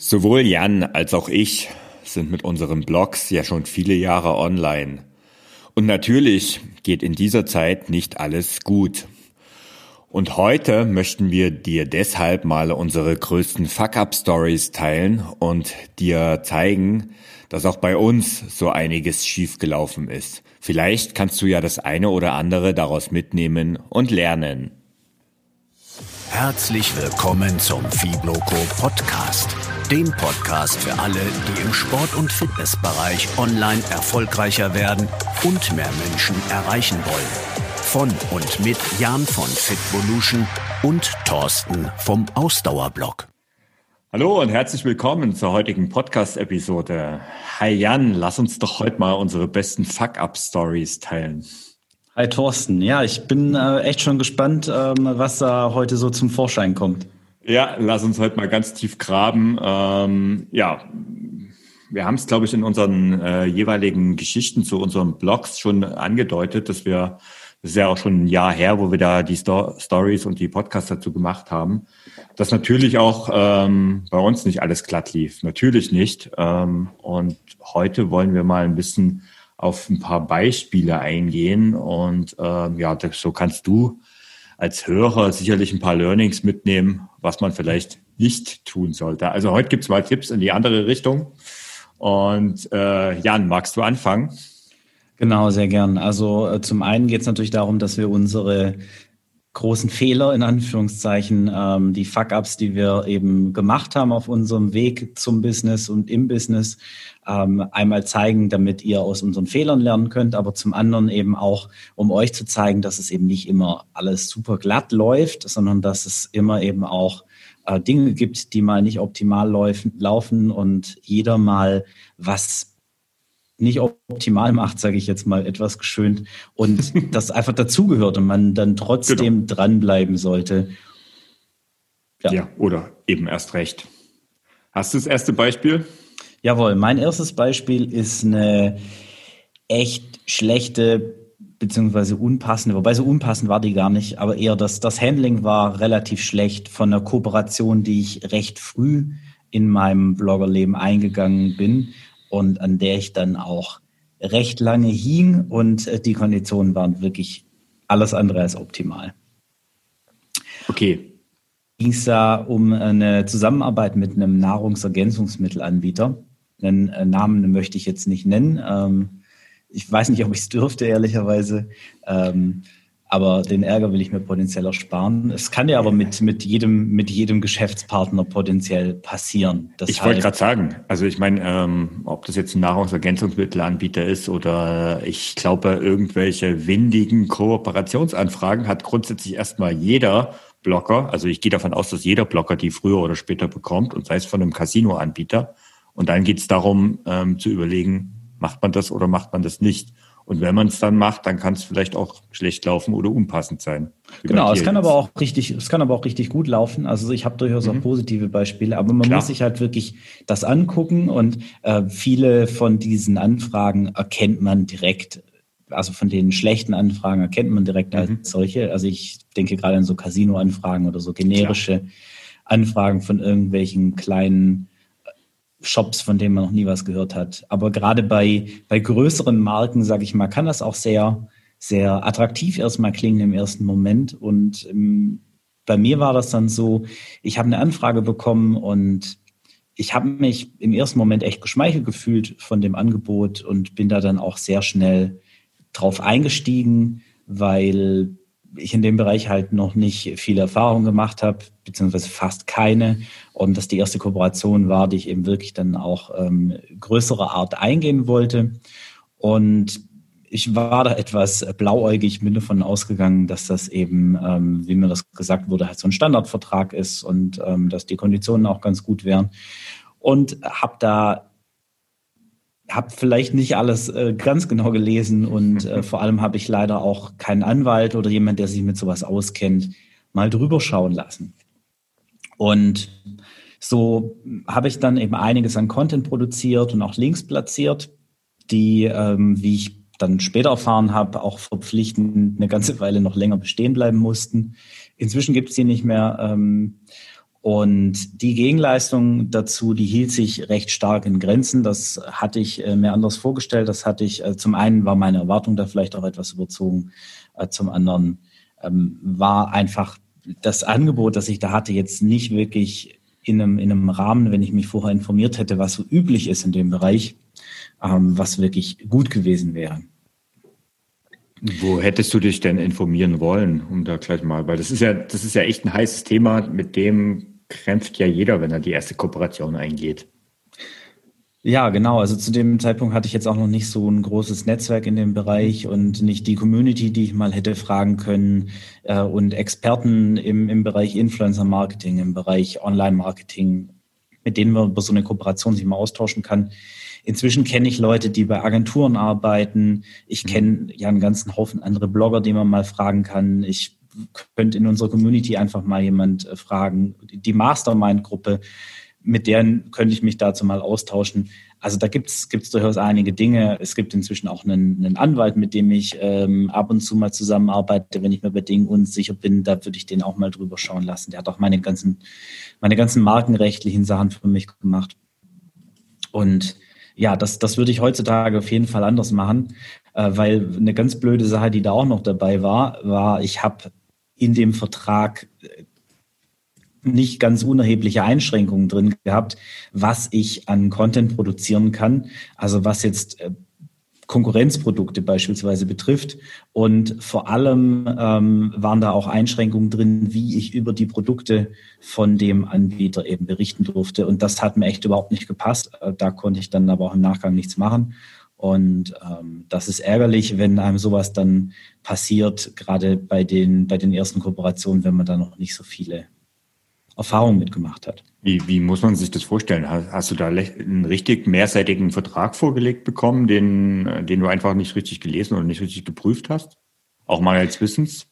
Sowohl Jan als auch ich sind mit unseren Blogs ja schon viele Jahre online. Und natürlich geht in dieser Zeit nicht alles gut. Und heute möchten wir dir deshalb mal unsere größten Fuck-up-Stories teilen und dir zeigen, dass auch bei uns so einiges schiefgelaufen ist. Vielleicht kannst du ja das eine oder andere daraus mitnehmen und lernen. Herzlich willkommen zum Fibloco Podcast, dem Podcast für alle, die im Sport- und Fitnessbereich online erfolgreicher werden und mehr Menschen erreichen wollen. Von und mit Jan von Fitvolution und Thorsten vom Ausdauerblog. Hallo und herzlich willkommen zur heutigen Podcast-Episode. Hi Jan, lass uns doch heute mal unsere besten Fuck-Up-Stories teilen. Hi Thorsten, ja, ich bin äh, echt schon gespannt, ähm, was da heute so zum Vorschein kommt. Ja, lass uns heute mal ganz tief graben. Ähm, ja, wir haben es, glaube ich, in unseren äh, jeweiligen Geschichten zu unseren Blogs schon angedeutet, dass wir, das ist ja auch schon ein Jahr her, wo wir da die Sto Stories und die Podcasts dazu gemacht haben, dass natürlich auch ähm, bei uns nicht alles glatt lief. Natürlich nicht. Ähm, und heute wollen wir mal ein bisschen auf ein paar Beispiele eingehen. Und ähm, ja, so kannst du als Hörer sicherlich ein paar Learnings mitnehmen, was man vielleicht nicht tun sollte. Also heute gibt's mal Tipps in die andere Richtung. Und äh, Jan, magst du anfangen? Genau, sehr gern. Also äh, zum einen geht es natürlich darum, dass wir unsere großen Fehler in Anführungszeichen, ähm, die Fuck-ups, die wir eben gemacht haben auf unserem Weg zum Business und im Business, ähm, einmal zeigen, damit ihr aus unseren Fehlern lernen könnt, aber zum anderen eben auch, um euch zu zeigen, dass es eben nicht immer alles super glatt läuft, sondern dass es immer eben auch äh, Dinge gibt, die mal nicht optimal laufen, laufen und jeder mal was nicht optimal macht, sage ich jetzt mal etwas geschönt, und das einfach dazugehört und man dann trotzdem genau. dranbleiben sollte. Ja. ja, oder eben erst recht. Hast du das erste Beispiel? Jawohl, mein erstes Beispiel ist eine echt schlechte beziehungsweise unpassende, wobei so unpassend war die gar nicht, aber eher das, das Handling war relativ schlecht von einer Kooperation, die ich recht früh in meinem Bloggerleben eingegangen bin und an der ich dann auch recht lange hing und äh, die Konditionen waren wirklich alles andere als optimal. Okay. Ging es da um eine Zusammenarbeit mit einem Nahrungsergänzungsmittelanbieter. Den äh, Namen möchte ich jetzt nicht nennen. Ähm, ich weiß nicht, ob ich es dürfte, ehrlicherweise. Aber den Ärger will ich mir potenziell ersparen. Es kann ja aber mit, mit, jedem, mit jedem Geschäftspartner potenziell passieren. Deshalb ich wollte gerade sagen, also ich meine, ähm, ob das jetzt ein Nahrungsergänzungsmittelanbieter ist oder ich glaube, irgendwelche windigen Kooperationsanfragen hat grundsätzlich erstmal jeder Blocker. Also ich gehe davon aus, dass jeder Blocker die früher oder später bekommt und sei es von einem Casino-Anbieter. Und dann geht es darum, ähm, zu überlegen, macht man das oder macht man das nicht. Und wenn man es dann macht, dann kann es vielleicht auch schlecht laufen oder unpassend sein. Genau, es kann jetzt. aber auch richtig, es kann aber auch richtig gut laufen. Also ich habe durchaus mhm. auch positive Beispiele, aber man Klar. muss sich halt wirklich das angucken und äh, viele von diesen Anfragen erkennt man direkt. Also von den schlechten Anfragen erkennt man direkt mhm. als solche. Also ich denke gerade an so Casino-Anfragen oder so generische Klar. Anfragen von irgendwelchen kleinen Shops, von denen man noch nie was gehört hat. Aber gerade bei, bei größeren Marken, sage ich mal, kann das auch sehr, sehr attraktiv erstmal klingen im ersten Moment. Und ähm, bei mir war das dann so, ich habe eine Anfrage bekommen und ich habe mich im ersten Moment echt geschmeichelt gefühlt von dem Angebot und bin da dann auch sehr schnell drauf eingestiegen, weil ich in dem Bereich halt noch nicht viel Erfahrung gemacht habe, beziehungsweise fast keine. Und das die erste Kooperation war, die ich eben wirklich dann auch ähm, größere Art eingehen wollte. Und ich war da etwas blauäugig, bin davon ausgegangen, dass das eben, ähm, wie mir das gesagt wurde, halt so ein Standardvertrag ist und ähm, dass die Konditionen auch ganz gut wären. Und habe da habe vielleicht nicht alles äh, ganz genau gelesen und äh, vor allem habe ich leider auch keinen Anwalt oder jemand, der sich mit sowas auskennt, mal drüber schauen lassen. Und so habe ich dann eben einiges an Content produziert und auch Links platziert, die, ähm, wie ich dann später erfahren habe, auch verpflichtend eine ganze Weile noch länger bestehen bleiben mussten. Inzwischen gibt es die nicht mehr. Ähm, Und die Gegenleistung dazu, die hielt sich recht stark in Grenzen. Das hatte ich äh, mir anders vorgestellt. Das hatte ich, äh, zum einen war meine Erwartung da vielleicht auch etwas überzogen. Äh, zum anderen ähm, war einfach das Angebot, das ich da hatte, jetzt nicht wirklich in einem, in einem Rahmen, wenn ich mich vorher informiert hätte, was so üblich ist in dem Bereich, ähm, was wirklich gut gewesen wäre. Wo hättest du dich denn informieren wollen, um da gleich mal, weil das ist ja, das ist ja echt ein heißes Thema, mit dem kämpft ja jeder, wenn er die erste Kooperation eingeht. Ja, genau. Also zu dem Zeitpunkt hatte ich jetzt auch noch nicht so ein großes Netzwerk in dem Bereich und nicht die Community, die ich mal hätte fragen können äh, und Experten im, im Bereich Influencer Marketing, im Bereich Online Marketing, mit denen man über so eine Kooperation sich mal austauschen kann. Inzwischen kenne ich Leute, die bei Agenturen arbeiten. Ich mhm. kenne ja einen ganzen Haufen andere Blogger, die man mal fragen kann. Ich könnte in unserer Community einfach mal jemand äh, fragen. Die Mastermind-Gruppe, mit deren könnte ich mich dazu mal austauschen. Also da gibt es durchaus einige Dinge. Es gibt inzwischen auch einen, einen Anwalt, mit dem ich ähm, ab und zu mal zusammenarbeite, wenn ich mir bei Dingen unsicher bin. Da würde ich den auch mal drüber schauen lassen. Der hat auch meine ganzen, meine ganzen markenrechtlichen Sachen für mich gemacht. Und ja, das, das würde ich heutzutage auf jeden Fall anders machen, äh, weil eine ganz blöde Sache, die da auch noch dabei war, war, ich habe in dem Vertrag äh, nicht ganz unerhebliche Einschränkungen drin gehabt, was ich an Content produzieren kann. Also was jetzt äh, Konkurrenzprodukte beispielsweise betrifft. Und vor allem ähm, waren da auch Einschränkungen drin, wie ich über die Produkte von dem Anbieter eben berichten durfte. Und das hat mir echt überhaupt nicht gepasst. Äh, da konnte ich dann aber auch im Nachgang nichts machen. Und ähm, das ist ärgerlich, wenn einem sowas dann passiert, gerade bei den, bei den ersten Kooperationen, wenn man da noch nicht so viele Erfahrungen mitgemacht hat. Wie, wie muss man sich das vorstellen? Hast, hast, du da einen richtig mehrseitigen Vertrag vorgelegt bekommen, den, den du einfach nicht richtig gelesen oder nicht richtig geprüft hast? Auch mal als Wissens?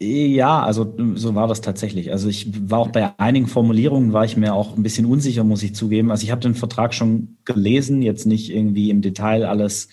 Ja, also so war das tatsächlich. Also ich war auch bei einigen Formulierungen war ich mir auch ein bisschen unsicher, muss ich zugeben. Also ich habe den Vertrag schon gelesen, jetzt nicht irgendwie im Detail alles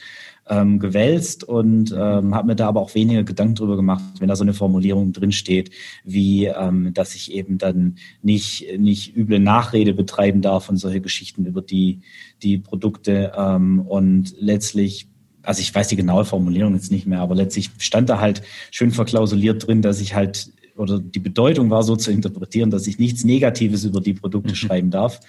ähm, gewälzt und ähm, habe mir da aber auch weniger Gedanken drüber gemacht, wenn da so eine Formulierung drinsteht, wie ähm, dass ich eben dann nicht nicht üble Nachrede betreiben darf und solche Geschichten über die die Produkte ähm, und letztlich also ich weiß die genaue Formulierung jetzt nicht mehr, aber letztlich stand da halt schön verklausuliert drin, dass ich halt oder die Bedeutung war so zu interpretieren, dass ich nichts Negatives über die Produkte mhm. schreiben darf.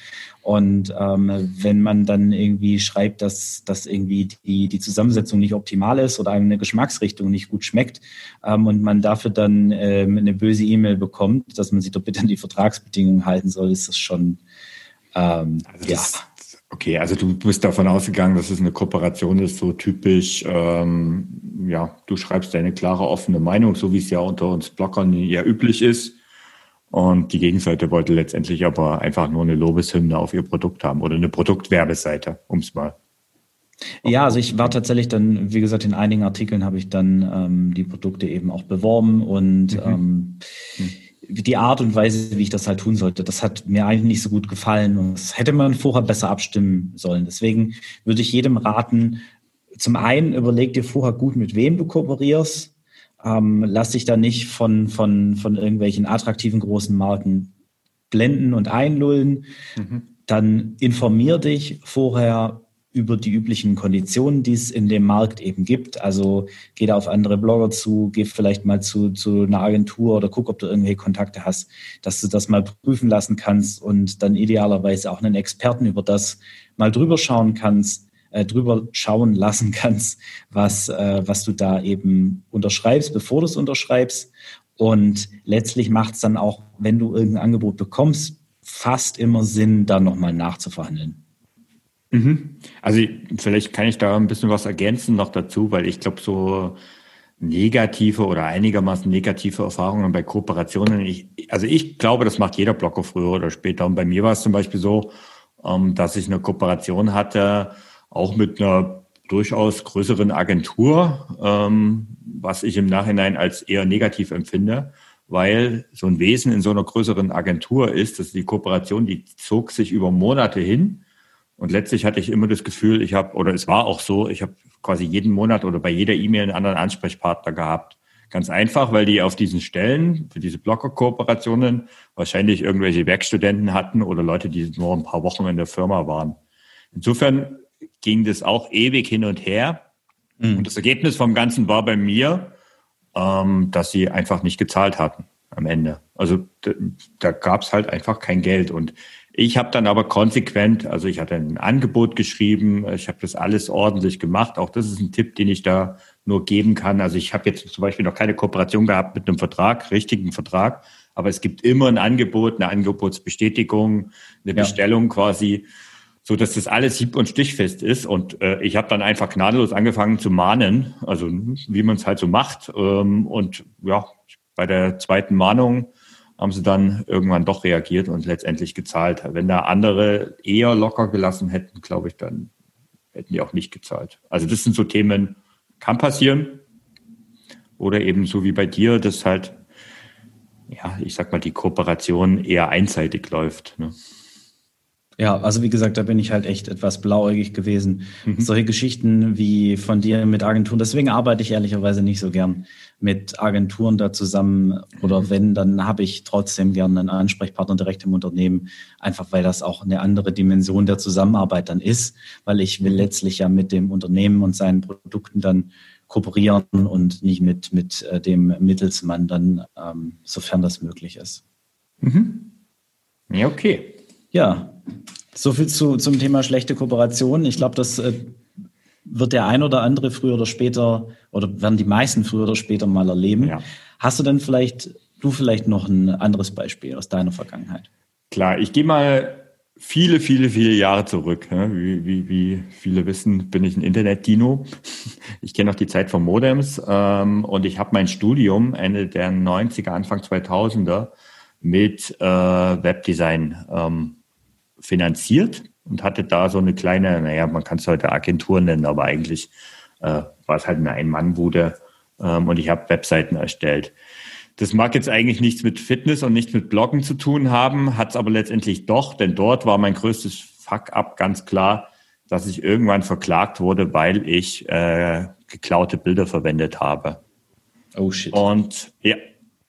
Und ähm, wenn man dann irgendwie schreibt, dass, dass irgendwie die, die Zusammensetzung nicht optimal ist oder eine Geschmacksrichtung nicht gut schmeckt ähm, und man dafür dann ähm, eine böse E-Mail bekommt, dass man sich doch bitte an die Vertragsbedingungen halten soll, ist das schon ähm, also ja. Okay, also du bist davon ausgegangen, dass es eine Kooperation ist, so typisch, ähm, ja, du schreibst deine klare, offene Meinung, so wie es ja unter uns Blockern ja üblich ist. Und die Gegenseite wollte letztendlich aber einfach nur eine Lobeshymne auf ihr Produkt haben oder eine Produktwerbeseite, um es mal. Ja, also ich war tatsächlich dann, wie gesagt, in einigen Artikeln habe ich dann ähm, die Produkte eben auch beworben und mhm. ähm, mhm die Art und Weise, wie ich das halt tun sollte, das hat mir eigentlich nicht so gut gefallen und das hätte man vorher besser abstimmen sollen. Deswegen würde ich jedem raten, zum einen überleg dir vorher gut, mit wem du kooperierst. Ähm, lass dich da nicht von, von, von irgendwelchen attraktiven großen Marken blenden und einlullen. Mhm. Dann informier dich vorher, über die üblichen Konditionen, die es in dem Markt eben gibt. Also geh da auf andere Blogger zu, geh vielleicht mal zu, zu einer Agentur oder guck, ob du irgendwelche Kontakte hast, dass du das mal prüfen lassen kannst und dann idealerweise auch einen Experten über das mal drüber schauen kannst, äh, drüber schauen lassen kannst, was, äh, was du da eben unterschreibst, bevor du es unterschreibst. Und letztlich macht es dann auch, wenn du irgendein Angebot bekommst, fast immer Sinn, da nochmal nachzuverhandeln. Mhm. Also vielleicht kann ich da ein bisschen was ergänzen noch dazu, weil ich glaube, so negative oder einigermaßen negative Erfahrungen bei Kooperationen, ich, also ich glaube, das macht jeder Blocker früher oder später. Und bei mir war es zum Beispiel so, ähm, dass ich eine Kooperation hatte, auch mit einer durchaus größeren Agentur, ähm, was ich im Nachhinein als eher negativ empfinde, weil so ein Wesen in so einer größeren Agentur ist, dass die Kooperation, die zog sich über Monate hin und letztlich hatte ich immer das Gefühl, ich habe, oder es war auch so, ich habe quasi jeden Monat oder bei jeder E-Mail einen anderen Ansprechpartner gehabt, Ganz einfach, weil die auf diesen Stellen, für diese Blogger-Kooperationen, wahrscheinlich irgendwelche Werkstudenten hatten oder Leute, die nur ein paar Wochen in der Firma waren. Insofern ging das auch ewig hin und her. Mhm. Und das Ergebnis vom Ganzen war bei mir, ähm, dass sie einfach nicht gezahlt hatten am Ende. Also da, da gab es halt einfach kein Geld. Und ich habe dann aber konsequent, also ich hatte ein Angebot geschrieben, ich habe das alles ordentlich gemacht. Auch das ist ein Tipp, den ich da nur geben kann. Also ich habe jetzt zum Beispiel noch keine Kooperation gehabt mit einem Vertrag, richtigen Vertrag, aber es gibt immer ein Angebot, eine Angebotsbestätigung, eine ja. Bestellung quasi so dass das alles hieb- und stichfest ist. Und äh, ich habe dann einfach gnadenlos angefangen zu mahnen, also wie man es halt so macht. Ähm, und ja, bei der zweiten Mahnung haben sie dann irgendwann doch reagiert und letztendlich gezahlt. Wenn da andere eher locker gelassen hätten, glaube ich, dann hätten die auch nicht gezahlt. Also das sind so Themen, kann passieren. Oder eben so wie bei dir, dass halt, ja, ich sag mal, die Kooperation eher einseitig läuft. Ne? Ja, also wie gesagt, da bin ich halt echt etwas blauäugig gewesen. Mhm. Solche Geschichten wie von dir mit Agenturen, deswegen arbeite ich ehrlicherweise nicht so gern mit Agenturen da zusammen. Oder mhm. wenn, dann habe ich trotzdem gern einen Ansprechpartner direkt im Unternehmen, einfach weil das auch eine andere Dimension der Zusammenarbeit dann ist, weil ich will mhm. letztlich ja mit dem Unternehmen und seinen Produkten dann kooperieren und nicht mit, mit äh, dem Mittelsmann dann, ähm, sofern das möglich ist. Mhm. Ja, okay. Ja, so viel zu, zum Thema schlechte Kooperation. Ich glaube, das äh, wird der ein oder andere früher oder später oder werden die meisten früher oder später mal erleben. Ja. Hast du denn vielleicht, du vielleicht noch ein anderes Beispiel aus deiner Vergangenheit? Klar, ich gehe mal viele, viele, viele Jahre zurück. Wie, wie, wie viele wissen, bin ich ein Internet-Dino. Ich kenne noch die Zeit von Modems ähm, und ich habe mein Studium Ende der 90er, Anfang 2000er mit äh, Webdesign ähm, finanziert und hatte da so eine kleine, naja, man kann es heute Agentur nennen, aber eigentlich äh, war es halt eine Ein-Mann-Bude ähm, und ich habe Webseiten erstellt. Das mag jetzt eigentlich nichts mit Fitness und nichts mit Bloggen zu tun haben, hat es aber letztendlich doch, denn dort war mein größtes Fuck-up ganz klar, dass ich irgendwann verklagt wurde, weil ich äh, geklaute Bilder verwendet habe. Oh shit. Und ja,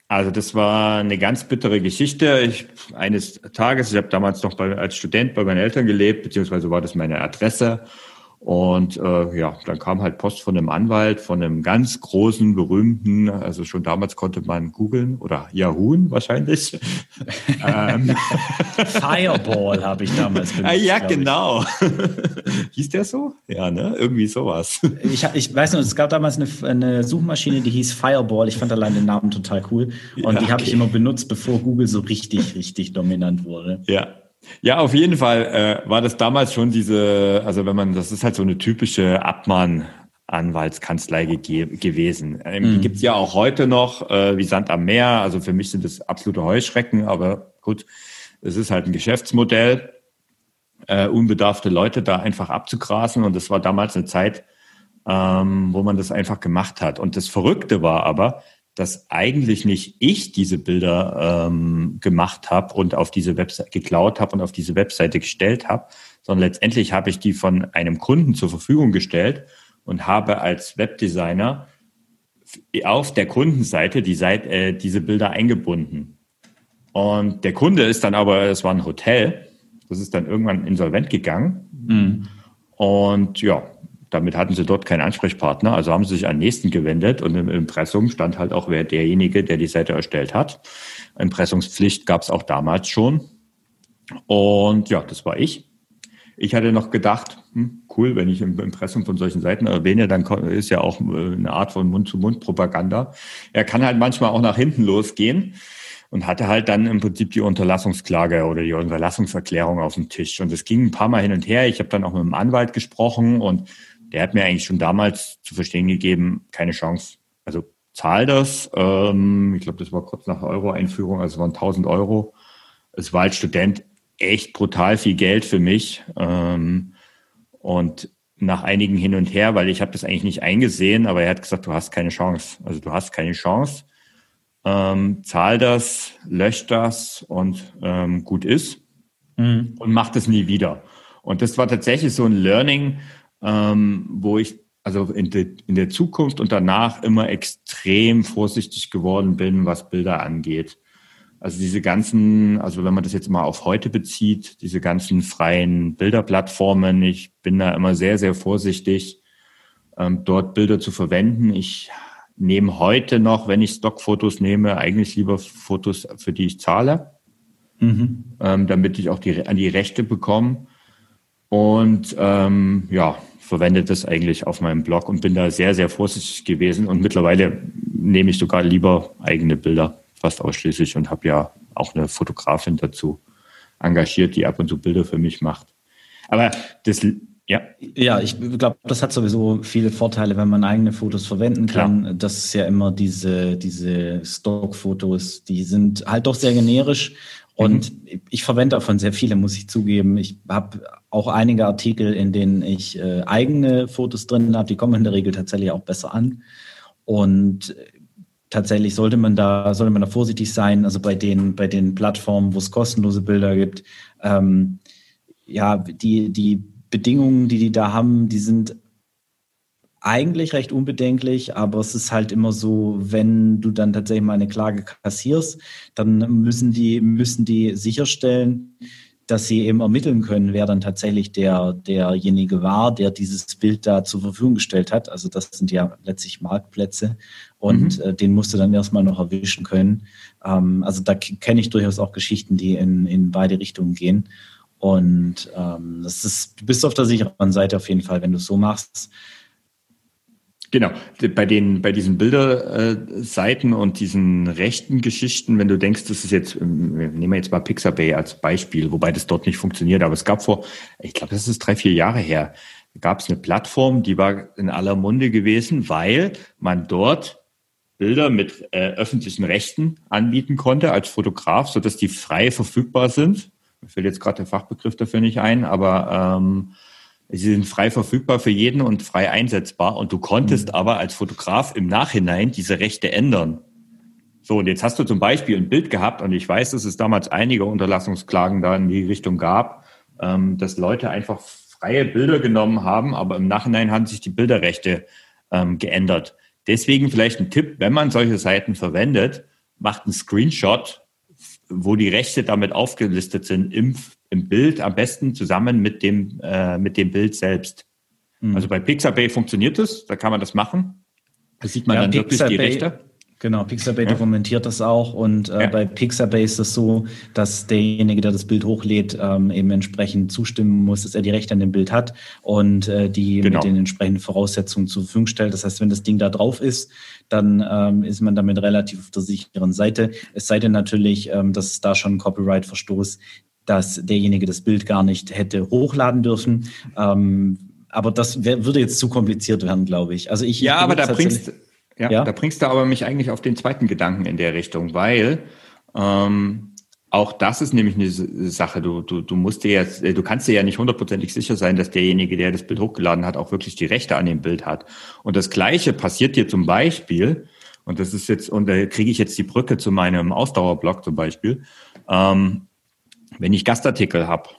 also das war eine ganz bittere Geschichte. Ich, eines Tages, ich habe damals noch bei, als Student bei meinen Eltern gelebt, beziehungsweise war das meine Adresse. Und äh, ja, dann kam halt Post von einem Anwalt, von einem ganz großen, berühmten, also schon damals konnte man googeln oder Yahoo wahrscheinlich. ähm. Fireball habe ich damals benutzt. Ah, ja, genau. hieß der so? Ja, ne? Irgendwie sowas. Ich, ich weiß noch, es gab damals eine, eine Suchmaschine, die hieß Fireball. Ich fand allein den Namen total cool. Und ja, die habe ich immer benutzt, bevor Google so richtig, richtig dominant wurde. Ja, ja, auf jeden Fall äh, war das damals schon diese, also wenn man, das ist halt so eine typische Abmahn. Anwaltskanzlei ge gewesen. Ähm, mhm. Die gibt's ja auch heute noch, äh, wie Sand am Meer. Also für mich sind das absolute Heuschrecken, aber gut, es ist halt ein Geschäftsmodell, äh, unbedarfte Leute da einfach abzugrasen. Und das war damals eine Zeit, ähm, wo man das einfach gemacht hat. Und das Verrückte war aber, dass eigentlich nicht ich diese Bilder ähm, gemacht habe und auf diese Website geklaut habe und auf diese Webseite gestellt habe, sondern letztendlich habe ich die von einem Kunden zur Verfügung gestellt und habe als Webdesigner auf der Kundenseite die Seite, äh, diese Bilder eingebunden. Und der Kunde ist dann aber, es war ein Hotel, das ist dann irgendwann insolvent gegangen. Mhm. Und ja, damit hatten sie dort keinen Ansprechpartner, also haben sie sich an nächsten gewendet und im Impressum stand halt auch wer derjenige, der die Seite erstellt hat. Impressungspflicht gab es auch damals schon. Und ja, das war ich. Ich hatte noch gedacht, hm, cool, wenn ich im Impressum von solchen Seiten erwähne, dann ist ja auch äh, eine Art von Mund-zu-Mund-Propaganda. Er kann halt manchmal auch nach hinten losgehen und hatte halt dann im Prinzip die Unterlassungsklage oder die Unterlassungserklärung auf dem Tisch. Und es ging ein paar Mal hin und her. Ich habe dann auch mit dem Anwalt gesprochen und der hat mir eigentlich schon damals zu verstehen gegeben, keine Chance. Also zahl das. Ähm, ich glaube, das war kurz nach Euro-Einführung, also waren 1000 Euro. Es war als Student echt brutal viel Geld für mich. Ähm, und nach einigen hin und her, weil ich habe das eigentlich nicht eingesehen, aber er hat gesagt, du hast keine Chance. Also du hast keine Chance. Ähm, zahl das, lösch das und ähm, gut ist mhm. und mach das nie wieder. Und das war tatsächlich so ein Learning, ähm, wo ich, also in, de, in der Zukunft und danach immer extrem vorsichtig geworden bin, was Bilder angeht. Also diese ganzen, also wenn man das jetzt mal auf heute bezieht, diese ganzen freien Bilderplattformen, ich bin da immer sehr, sehr vorsichtig, ähm, dort Bilder zu verwenden. Ich nehme heute noch, wenn ich Stockfotos nehme, eigentlich lieber Fotos, für die ich zahle, mhm. ähm, damit ich auch die, an die Rechte bekomme. Und ähm, ja, verwende das eigentlich auf meinem Blog und bin da sehr, sehr vorsichtig gewesen. Und mittlerweile nehme ich sogar lieber eigene Bilder, fast ausschließlich, und habe ja auch eine Fotografin dazu engagiert, die ab und zu Bilder für mich macht. Aber das ja. Ja, ich glaube, das hat sowieso viele Vorteile, wenn man eigene Fotos verwenden kann. Klar. Das ist ja immer diese, diese Stockfotos, die sind halt doch sehr generisch. Und mhm. ich verwende davon sehr viele, muss ich zugeben. Ich habe auch einige Artikel, in denen ich äh, eigene Fotos drin habe. Die kommen in der Regel tatsächlich auch besser an. Und tatsächlich sollte man da, sollte man da vorsichtig sein. Also bei den, bei den Plattformen, wo es kostenlose Bilder gibt, ähm, ja, die, die Bedingungen, die die da haben, die sind eigentlich recht unbedenklich, aber es ist halt immer so, wenn du dann tatsächlich mal eine Klage kassierst, dann müssen die, müssen die sicherstellen, dass sie eben ermitteln können, wer dann tatsächlich der, derjenige war, der dieses Bild da zur Verfügung gestellt hat. Also das sind ja letztlich Marktplätze und mhm. äh, den musst du dann erstmal noch erwischen können. Ähm, also da kenne ich durchaus auch Geschichten, die in, in beide Richtungen gehen. Und ähm, das ist, du bist auf der sicheren Seite auf jeden Fall, wenn du es so machst. Genau, bei den, bei diesen Bilderseiten und diesen rechten Geschichten, wenn du denkst, das ist jetzt, ähm, nehmen wir jetzt mal Pixabay als Beispiel, wobei das dort nicht funktioniert, aber es gab vor, ich glaube, das ist drei, vier Jahre her, gab es eine Plattform, die war in aller Munde gewesen, weil man dort Bilder mit äh, öffentlichen Rechten anbieten konnte als Fotograf, so dass die frei verfügbar sind. Mir fällt jetzt gerade der Fachbegriff dafür nicht ein, aber ähm, sie sind frei verfügbar für jeden und frei einsetzbar. Und du konntest mhm. aber als Fotograf im Nachhinein diese Rechte ändern. So, und jetzt hast du zum Beispiel ein Bild gehabt, und ich weiß, dass es damals einige Unterlassungsklagen da in die Richtung gab, ähm, dass Leute einfach freie Bilder genommen haben, aber im Nachhinein haben sich die Bilderrechte ähm, geändert. Deswegen vielleicht ein Tipp, wenn man solche Seiten verwendet, macht einen Screenshot wo die Rechte damit aufgelistet sind im, im Bild, am besten zusammen mit dem, äh, mit dem Bild selbst. Mhm. Also bei Pixabay funktioniert das, da kann man das machen. Da sieht man ja, dann Pixabay, wirklich die Rechte. Genau, Pixabay ja. dokumentiert das auch und äh, ja. bei Pixabay ist es so, dass derjenige, der das Bild hochlädt, ähm, eben entsprechend zustimmen muss, dass er die Rechte an dem Bild hat und äh, die genau. mit den entsprechenden Voraussetzungen zur Verfügung stellt. Das heißt, wenn das Ding da drauf ist, dann ähm, ist man damit relativ auf der sicheren Seite. Es sei denn natürlich, ähm, dass es da schon ein Copyright-Verstoß, dass derjenige das Bild gar nicht hätte hochladen dürfen. Ähm, aber das wär, würde jetzt zu kompliziert werden, glaube ich. Also ich, ja, ich aber da bringst ja, ja, da bringst du aber mich eigentlich auf den zweiten Gedanken in der Richtung, weil ähm, auch das ist nämlich eine Sache. Du, du, du musst dir jetzt, du kannst dir ja nicht hundertprozentig sicher sein, dass derjenige, der das Bild hochgeladen hat, auch wirklich die Rechte an dem Bild hat. Und das Gleiche passiert dir zum Beispiel, und das ist jetzt, und da kriege ich jetzt die Brücke zu meinem Ausdauerblog zum Beispiel, ähm, wenn ich Gastartikel habe,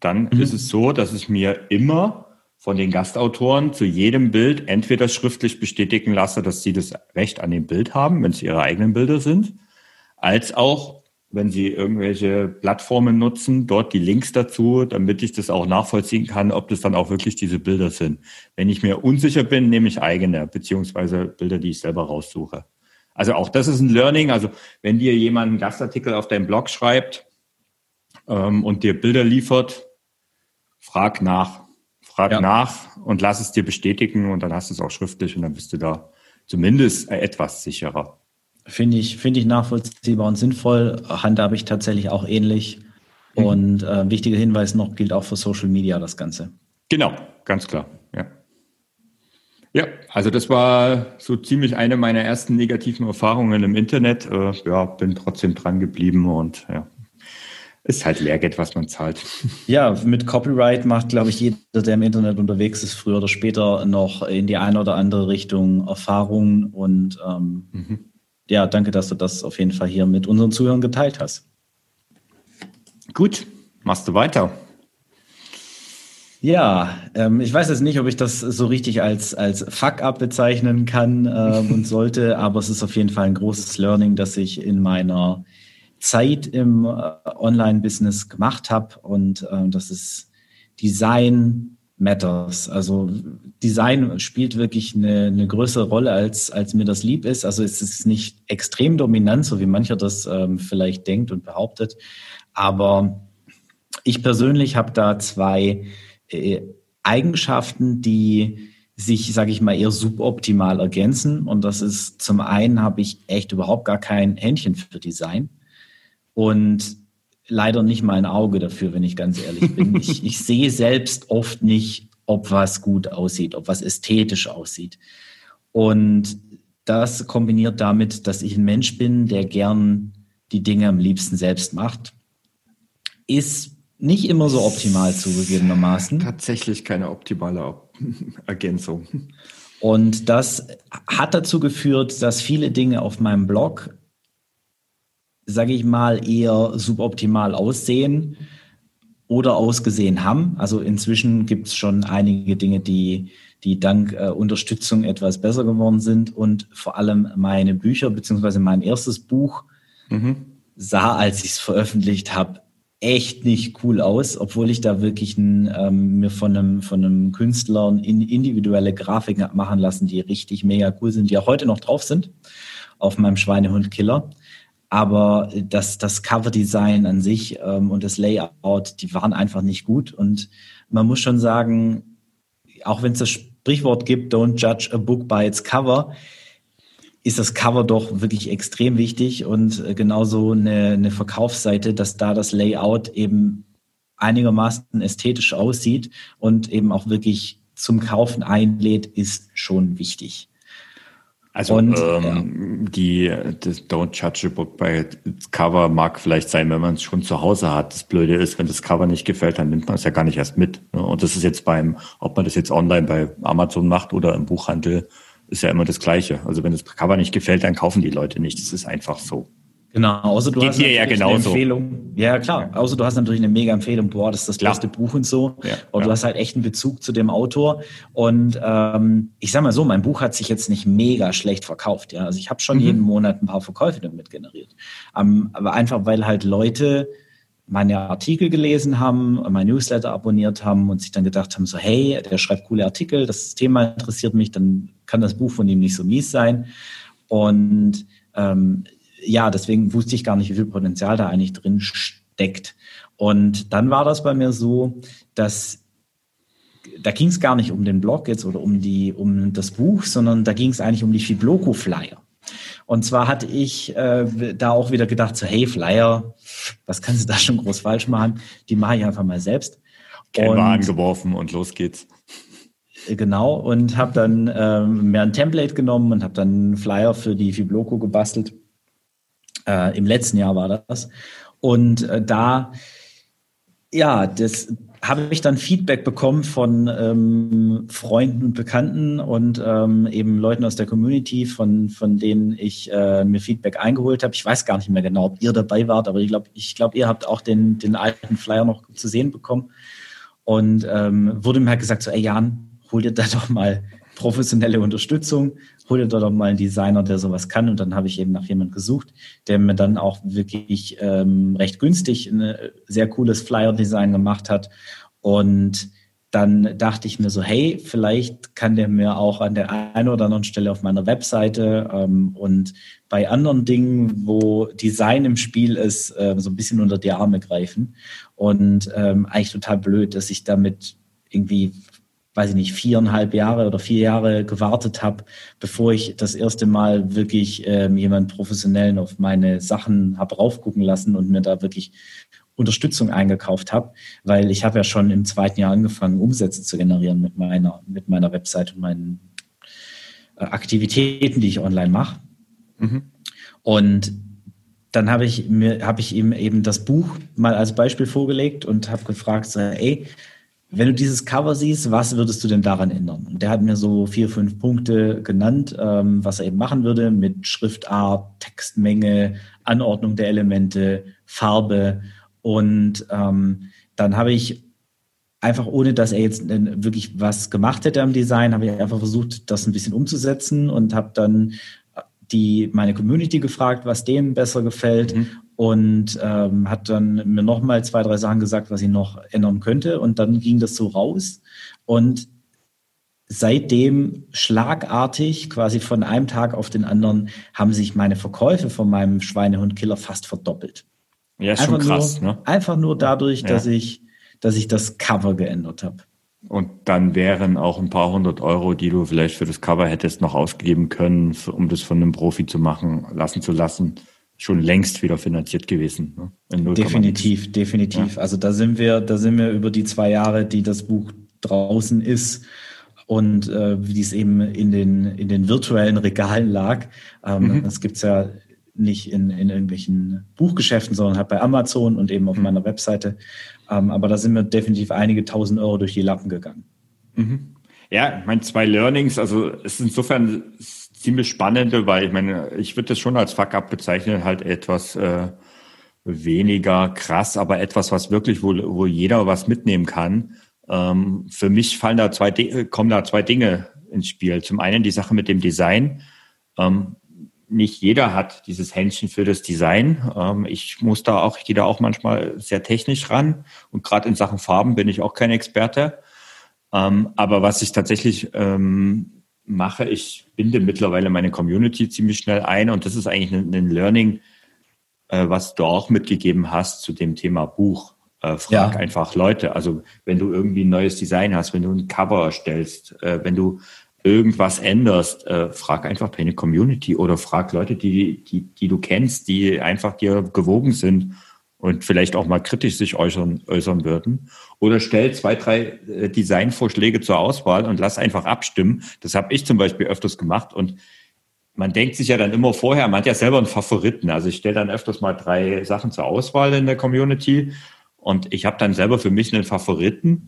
dann mhm. ist es so, dass ich mir immer von den Gastautoren zu jedem Bild entweder schriftlich bestätigen lasse, dass sie das Recht an dem Bild haben, wenn es ihre eigenen Bilder sind, als auch, wenn sie irgendwelche Plattformen nutzen, dort die Links dazu, damit ich das auch nachvollziehen kann, ob das dann auch wirklich diese Bilder sind. Wenn ich mir unsicher bin, nehme ich eigene, beziehungsweise Bilder, die ich selber raussuche. Also auch das ist ein Learning. Also wenn dir jemand einen Gastartikel auf deinem Blog schreibt ähm, und dir Bilder liefert, frag nach frag ja. nach und lass es dir bestätigen und dann hast du es auch schriftlich und dann bist du da zumindest etwas sicherer. Finde ich, finde ich nachvollziehbar und sinnvoll. Handhabe ich tatsächlich auch ähnlich. Mhm. Und äh, wichtiger Hinweis noch gilt auch für Social Media das Ganze. Genau, ganz klar. Ja. Ja, also das war so ziemlich eine meiner ersten negativen Erfahrungen im Internet. Äh, ja, bin trotzdem dran geblieben und ja, ist halt Lehrgeld, was man zahlt. Ja, mit Copyright macht, glaube ich, jeder, der im Internet unterwegs ist, früher oder später noch in die eine oder andere Richtung Erfahrungen. Und ähm, mhm. ja, danke, dass du das auf jeden Fall hier mit unseren Zuhörern geteilt hast. Gut, machst du weiter. Ja, ähm, ich weiß jetzt nicht, ob ich das so richtig als, als Fuck-up bezeichnen kann äh, und sollte, aber es ist auf jeden Fall ein großes Learning, das ich in meiner Zeit im äh, Online-Business gemacht habe und äh, das ist Design matters. Also Design spielt wirklich eine, eine größere Rolle, als, als mir das lieb ist. Also es ist nicht extrem dominant, so wie mancher das ähm, vielleicht denkt und behauptet. Aber ich persönlich habe da zwei äh, Eigenschaften, die sich, sage ich mal, eher suboptimal ergänzen. Und das ist zum einen habe ich echt überhaupt gar kein Händchen für Design und leider nicht mal ein Auge dafür, wenn ich ganz ehrlich bin. ich, ich sehe selbst oft nicht, ob was gut aussieht, ob was ästhetisch aussieht. Und das kombiniert damit, dass ich ein Mensch bin, der gern die Dinge am liebsten selbst macht, ist nicht immer so optimal zugegebenermaßen. Tatsächlich keine optimale Ergänzung. Und das hat dazu geführt, dass viele Dinge auf meinem Blog, sage ich mal, eher suboptimal aussehen oder ausgesehen haben. Also inzwischen gibt es schon einige Dinge, die, die dank äh, Unterstützung etwas besser geworden sind. Und vor allem meine Bücher, beziehungsweise mein erstes Buch, mhm. sah, als ich es veröffentlicht habe, echt nicht cool aus, obwohl ich da wirklich ein, ähm, mir von einem, von einem Künstler in, individuelle Grafiken machen lassen, die richtig mega cool sind, die auch heute noch drauf sind auf meinem Schweinehund-Killer. Aber das, das Coverdesign an sich ähm, und das Layout, die waren einfach nicht gut. Und man muss schon sagen, auch wenn es das Sprichwort gibt, don't judge a book by its cover, ist das Cover doch wirklich extrem wichtig und äh, genauso eine, eine Verkaufsseite, dass da das Layout eben einigermaßen ästhetisch aussieht und eben auch wirklich zum Kaufen einlädt, ist schon wichtig. Also und, ähm, ja. die das Don't Judge a Book by its Cover mag vielleicht sein, wenn man es schon zu Hause hat. Das Blöde ist, wenn das Cover nicht gefällt, dann nimmt man es ja gar nicht erst mit. Ne? Und das ist jetzt beim, ob man das jetzt online bei Amazon macht oder im Buchhandel, ist ja immer das Gleiche. Also wenn das Cover nicht gefällt, dann kaufen die Leute nicht. Das ist einfach so. Genau, außer du Geht hast dir ja genauso. eine Empfehlung. Ja, klar. Ja. Außer du hast natürlich eine mega Empfehlung, boah, das ist das klar. beste Buch und so. Ja, Aber ja. du hast halt echt einen Bezug zu dem Autor. Und ähm, ich sag mal so, mein Buch hat sich jetzt nicht mega schlecht verkauft. Ja, also ich habe schon mhm. jeden Monat ein paar Verkäufe damit generiert. Ähm, aber einfach, weil halt Leute meine Artikel gelesen haben, mein Newsletter abonniert haben und sich dann gedacht haben, so hey, der schreibt coole Artikel, das Thema interessiert mich, dann kann das Buch von ihm nicht so mies sein. Und ähm, ja, deswegen wusste ich gar nicht, wie viel Potenzial da eigentlich drin steckt. Und dann war das bei mir so, dass da ging es gar nicht um den Blog jetzt oder um die um das Buch, sondern da ging es eigentlich um die Fibloco Flyer. Und zwar hatte ich äh, da auch wieder gedacht, so hey Flyer, was kannst du da schon groß falsch machen? Die mache ich einfach mal selbst. Canva angeworfen und los geht's. Genau, und habe dann ähm, mir ein Template genommen und habe dann einen Flyer für die Fibloco gebastelt. Äh, Im letzten Jahr war das. Und äh, da, ja, das habe ich dann Feedback bekommen von ähm, Freunden und Bekannten und ähm, eben Leuten aus der Community, von, von denen ich äh, mir Feedback eingeholt habe. Ich weiß gar nicht mehr genau, ob ihr dabei wart, aber ich glaube, ich glaub, ihr habt auch den, den alten Flyer noch zu sehen bekommen. Und ähm, wurde mir halt gesagt, so, ey Jan, hol dir da doch mal professionelle Unterstützung, hol dir doch mal einen Designer, der sowas kann. Und dann habe ich eben nach jemand gesucht, der mir dann auch wirklich ähm, recht günstig ein sehr cooles Flyer-Design gemacht hat. Und dann dachte ich mir so, hey, vielleicht kann der mir auch an der einen oder anderen Stelle auf meiner Webseite ähm, und bei anderen Dingen, wo Design im Spiel ist, äh, so ein bisschen unter die Arme greifen. Und ähm, eigentlich total blöd, dass ich damit irgendwie weiß ich nicht, viereinhalb Jahre oder vier Jahre gewartet habe, bevor ich das erste Mal wirklich ähm, jemand Professionellen auf meine Sachen habe raufgucken lassen und mir da wirklich Unterstützung eingekauft habe, weil ich habe ja schon im zweiten Jahr angefangen, Umsätze zu generieren mit meiner, mit meiner Website und meinen äh, Aktivitäten, die ich online mache. Mhm. Und dann habe ich mir, habe ich ihm eben das Buch mal als Beispiel vorgelegt und habe gefragt, so, ey, wenn du dieses Cover siehst, was würdest du denn daran ändern? Und der hat mir so vier, fünf Punkte genannt, ähm, was er eben machen würde mit Schriftart, Textmenge, Anordnung der Elemente, Farbe. Und ähm, dann habe ich einfach ohne, dass er jetzt wirklich was gemacht hätte am Design, habe ich einfach versucht, das ein bisschen umzusetzen und habe dann die meine Community gefragt, was denen besser gefällt mhm. Und ähm, hat dann mir nochmal zwei, drei Sachen gesagt, was ich noch ändern könnte und dann ging das so raus und seitdem schlagartig, quasi von einem Tag auf den anderen, haben sich meine Verkäufe von meinem Schweinehundkiller fast verdoppelt. Ja, ist einfach schon krass. Nur, ne? Einfach nur dadurch, ja. dass ich, dass ich das Cover geändert habe. Und dann wären auch ein paar hundert Euro, die du vielleicht für das Cover hättest noch ausgeben können, um das von einem Profi zu machen, lassen zu lassen, schon längst wieder finanziert gewesen. Ne? Definitiv, definitiv. Ja. Also da sind wir, da sind wir über die zwei Jahre, die das Buch draußen ist und äh, wie es eben in den, in den virtuellen Regalen lag. Ähm, mhm. Das gibt's ja nicht in, in irgendwelchen Buchgeschäften, sondern halt bei Amazon und eben auf mhm. meiner Webseite. Ähm, aber da sind mir definitiv einige tausend Euro durch die Lappen gegangen. Mhm. Ja, ich meine, zwei Learnings, also es ist insofern ziemlich spannende, weil ich meine, ich würde das schon als Fuck-up bezeichnen, halt etwas äh, weniger krass, aber etwas, was wirklich, wo, wo jeder was mitnehmen kann. Ähm, für mich fallen da zwei, kommen da zwei Dinge ins Spiel. Zum einen die Sache mit dem Design. Ähm, nicht jeder hat dieses Händchen für das Design. Ähm, ich muss da auch, ich gehe da auch manchmal sehr technisch ran und gerade in Sachen Farben bin ich auch kein Experte. Ähm, aber was ich tatsächlich ähm, mache, ich binde mittlerweile meine Community ziemlich schnell ein und das ist eigentlich ein, ein Learning, äh, was du auch mitgegeben hast zu dem Thema Buch. Äh, frag ja. einfach Leute. Also wenn du irgendwie ein neues Design hast, wenn du ein Cover erstellst, äh, wenn du irgendwas änderst, äh, frag einfach deine Community oder frag Leute, die, die, die du kennst, die einfach dir gewogen sind und vielleicht auch mal kritisch sich äußern, äußern würden. Oder stell zwei, drei äh, Designvorschläge zur Auswahl und lass einfach abstimmen. Das habe ich zum Beispiel öfters gemacht und man denkt sich ja dann immer vorher, man hat ja selber einen Favoriten. Also ich stelle dann öfters mal drei Sachen zur Auswahl in der Community und ich habe dann selber für mich einen Favoriten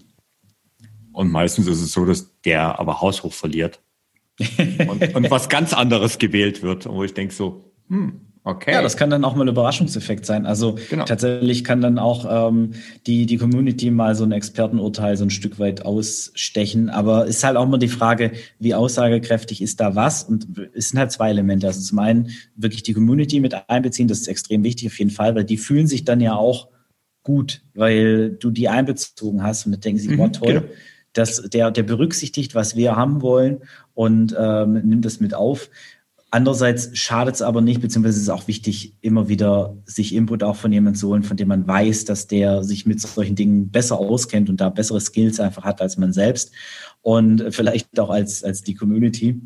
und meistens ist es so, dass der aber haushoch verliert. und, und was ganz anderes gewählt wird, wo ich denke so, hm, Okay. Ja, das kann dann auch mal ein Überraschungseffekt sein. Also genau. tatsächlich kann dann auch ähm, die, die Community mal so ein Expertenurteil so ein Stück weit ausstechen. Aber ist halt auch immer die Frage, wie aussagekräftig ist da was? Und es sind halt zwei Elemente. Also zum einen wirklich die Community mit einbeziehen, das ist extrem wichtig auf jeden Fall, weil die fühlen sich dann ja auch gut, weil du die einbezogen hast und dann denken sie, mhm, boah, toll. Genau dass der, der berücksichtigt, was wir haben wollen und ähm, nimmt das mit auf. Andererseits schadet es aber nicht, beziehungsweise ist es auch wichtig, immer wieder sich Input auch von jemandem zu holen, von dem man weiß, dass der sich mit solchen Dingen besser auskennt und da bessere Skills einfach hat als man selbst und vielleicht auch als, als die Community.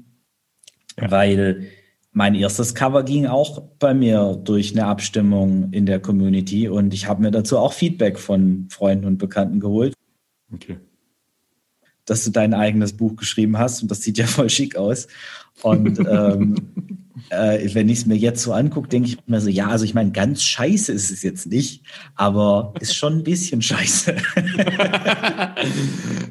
Ja. Weil mein erstes Cover ging auch bei mir durch eine Abstimmung in der Community und ich habe mir dazu auch Feedback von Freunden und Bekannten geholt. Okay dass du dein eigenes Buch geschrieben hast und das sieht ja voll schick aus. Und ähm, äh, wenn ich es mir jetzt so angucke, denke ich mir so, ja, also ich meine, ganz scheiße ist es jetzt nicht, aber ist schon ein bisschen scheiße.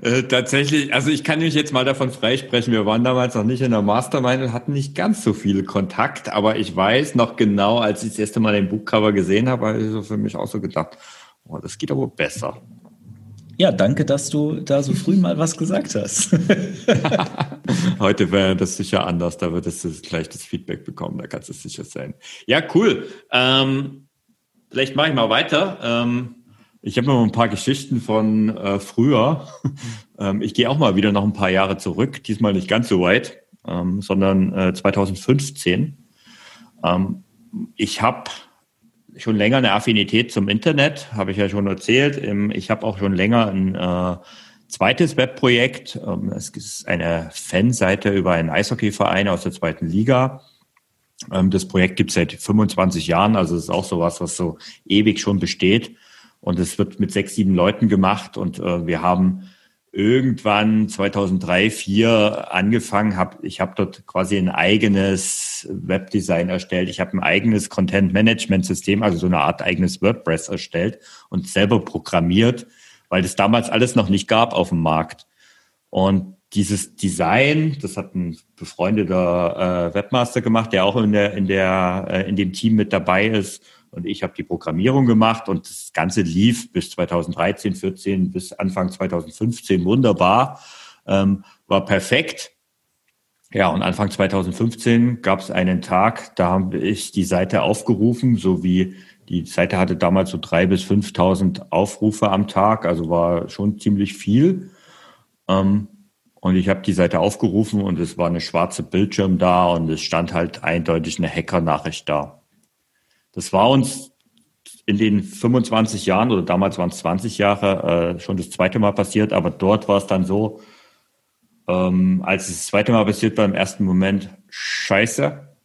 äh, tatsächlich, also ich kann mich jetzt mal davon freisprechen, wir waren damals noch nicht in der Mastermind und hatten nicht ganz so viel Kontakt, aber ich weiß noch genau, als ich das erste Mal den Buchcover gesehen habe, habe ich so für mich auch so gedacht, oh, das geht aber besser. Ja, danke, dass du da so früh mal was gesagt hast. Heute wäre das sicher anders, da würdest du gleich das Feedback bekommen, da kannst du sicher sein. Ja, cool. Ähm, vielleicht mache ich mal weiter. Ähm, ich habe noch ein paar Geschichten von äh, früher. ähm, ich gehe auch mal wieder noch ein paar Jahre zurück, diesmal nicht ganz so weit, ähm, sondern äh, 2015. Ähm, ich habe schon länger eine Affinität zum Internet, habe ich ja schon erzählt. Ich habe auch schon länger ein äh, zweites Webprojekt. Ähm, es ist eine Fanseite über einen Eishockeyverein aus der zweiten Liga. Ähm, das Projekt gibt es seit 25 Jahren, also es ist auch sowas, was so ewig schon besteht. Und es wird mit sechs, sieben Leuten gemacht und äh, wir haben irgendwann 2003, 2004 angefangen habe. Ich habe dort quasi ein eigenes Webdesign erstellt. Ich habe ein eigenes Content-Management-System, also so eine Art eigenes WordPress erstellt und selber programmiert, weil das damals alles noch nicht gab auf dem Markt. Und dieses Design, das hat ein befreundeter äh, Webmaster gemacht, der auch in der in der äh, in dem Team mit dabei ist. Und ich habe die Programmierung gemacht und das Ganze lief bis 2013, 14, bis Anfang 2015 wunderbar, ähm, war perfekt. Ja, und Anfang 2015 gab es einen Tag, da habe ich die Seite aufgerufen, so wie die Seite hatte damals so drei bis 5.000 Aufrufe am Tag, also war schon ziemlich viel. Ähm, und ich habe die Seite aufgerufen und es war eine schwarze Bildschirm da und es stand halt eindeutig eine Hacker-Nachricht da. Das war uns in den 25 Jahren oder damals waren es 20 Jahre äh, schon das zweite Mal passiert, aber dort war es dann so, ähm, als es das zweite Mal passiert war, im ersten Moment scheiße.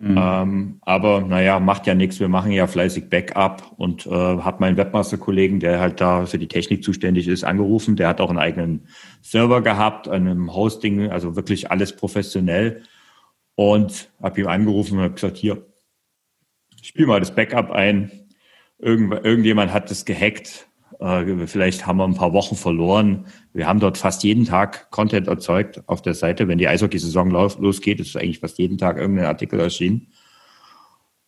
Mhm. Ähm, aber naja, macht ja nichts. Wir machen ja fleißig Backup und äh, habe meinen Webmaster-Kollegen, der halt da für die Technik zuständig ist, angerufen. Der hat auch einen eigenen Server gehabt, einem Hosting, also wirklich alles professionell. Und habe ihm angerufen und habe gesagt, hier, spiel mal das Backup ein. Irgend, irgendjemand hat das gehackt äh, vielleicht haben wir ein paar Wochen verloren. Wir haben dort fast jeden Tag Content erzeugt auf der Seite. Wenn die Eishockey-Saison losgeht, ist eigentlich fast jeden Tag irgendein Artikel erschienen.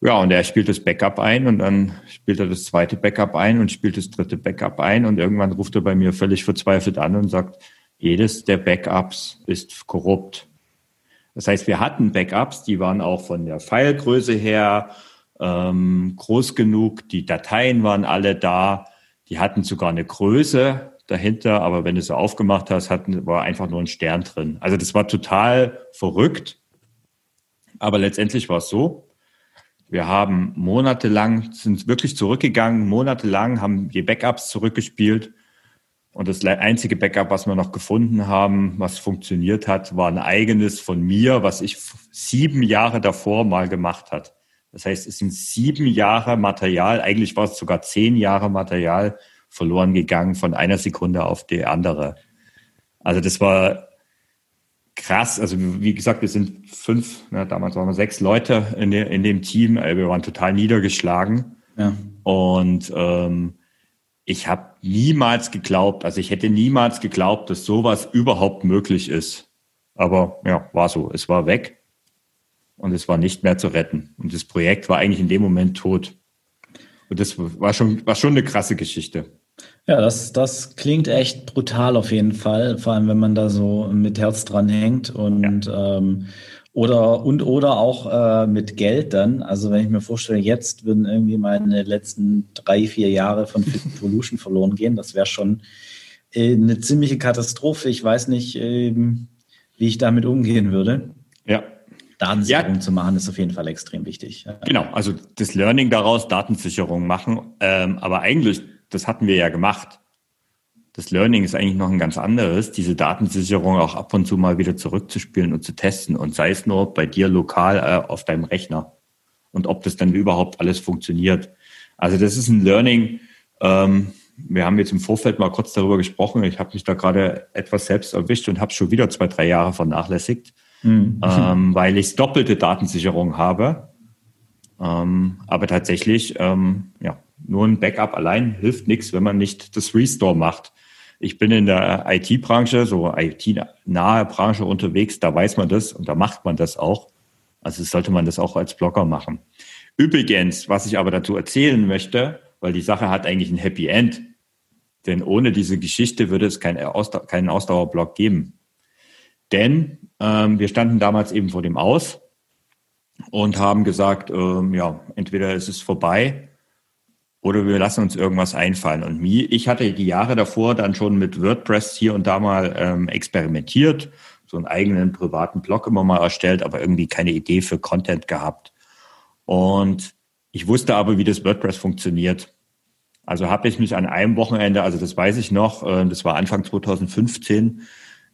Ja, und er spielt das Backup ein und dann spielt er das zweite Backup ein und spielt das dritte Backup ein und irgendwann ruft er bei mir völlig verzweifelt an und sagt, jedes der Backups ist korrupt. Das heißt, wir hatten Backups, die waren auch von der Filegröße her ähm, groß genug, die Dateien waren alle da, die hatten sogar eine Größe dahinter, aber wenn du so aufgemacht hast, hatten, war einfach nur ein Stern drin. Also das war total verrückt. Aber letztendlich war es so, wir haben monatelang, sind wirklich zurückgegangen, monatelang haben die Backups zurückgespielt. Und das einzige Backup, was wir noch gefunden haben, was funktioniert hat, war ein eigenes von mir, was ich sieben Jahre davor mal gemacht hat. Das heißt, es sind sieben Jahre Material, eigentlich war es sogar zehn Jahre Material verloren gegangen von einer Sekunde auf die andere. Also das war krass. Also wie gesagt, wir sind fünf, ne, damals waren wir sechs Leute in, de, in dem Team. Also wir waren total niedergeschlagen. Ja. Und ähm, ich habe niemals geglaubt, also ich hätte niemals geglaubt, dass sowas überhaupt möglich ist. Aber ja, war so. Es war weg und es war nicht mehr zu retten. Und das Projekt war eigentlich in dem Moment tot. Und das war schon, war schon eine krasse Geschichte. Ja, das, das klingt echt brutal auf jeden Fall, vor allem wenn man da so mit Herz dran hängt und ja. ähm, oder und oder auch äh, mit Geld dann. Also wenn ich mir vorstelle, jetzt würden irgendwie meine letzten drei, vier Jahre von Fit Evolution verloren gehen, das wäre schon äh, eine ziemliche Katastrophe. Ich weiß nicht, äh, wie ich damit umgehen würde. Ja. Datensicherung ja. zu machen, ist auf jeden Fall extrem wichtig. Genau, also das Learning daraus, Datensicherung machen. Ähm, aber eigentlich, das hatten wir ja gemacht. Das Learning ist eigentlich noch ein ganz anderes, diese Datensicherung auch ab und zu mal wieder zurückzuspielen und zu testen und sei es nur bei dir lokal äh, auf deinem Rechner und ob das dann überhaupt alles funktioniert. Also das ist ein Learning. Ähm, wir haben jetzt im Vorfeld mal kurz darüber gesprochen. Ich habe mich da gerade etwas selbst erwischt und habe schon wieder zwei, drei Jahre vernachlässigt mhm. ähm, weil ich doppelte Datensicherung habe. Ähm, aber tatsächlich, ähm, ja, nur ein Backup allein hilft nichts, wenn man nicht das Restore macht. Ich bin in der IT-Branche, so IT-nahe Branche unterwegs, da weiß man das und da macht man das auch. Also sollte man das auch als Blogger machen. Übrigens, was ich aber dazu erzählen möchte, weil die Sache hat eigentlich ein Happy End. Denn ohne diese Geschichte würde es keinen Ausdauerblog geben. Denn ähm, wir standen damals eben vor dem Aus und haben gesagt, ähm, ja, entweder ist es vorbei oder wir lassen uns irgendwas einfallen. Und mir, ich hatte die Jahre davor dann schon mit WordPress hier und da mal ähm, experimentiert, so einen eigenen privaten Blog immer mal erstellt, aber irgendwie keine Idee für Content gehabt. Und ich wusste aber, wie das WordPress funktioniert. Also habe ich mich an einem Wochenende, also das weiß ich noch, äh, das war Anfang 2015,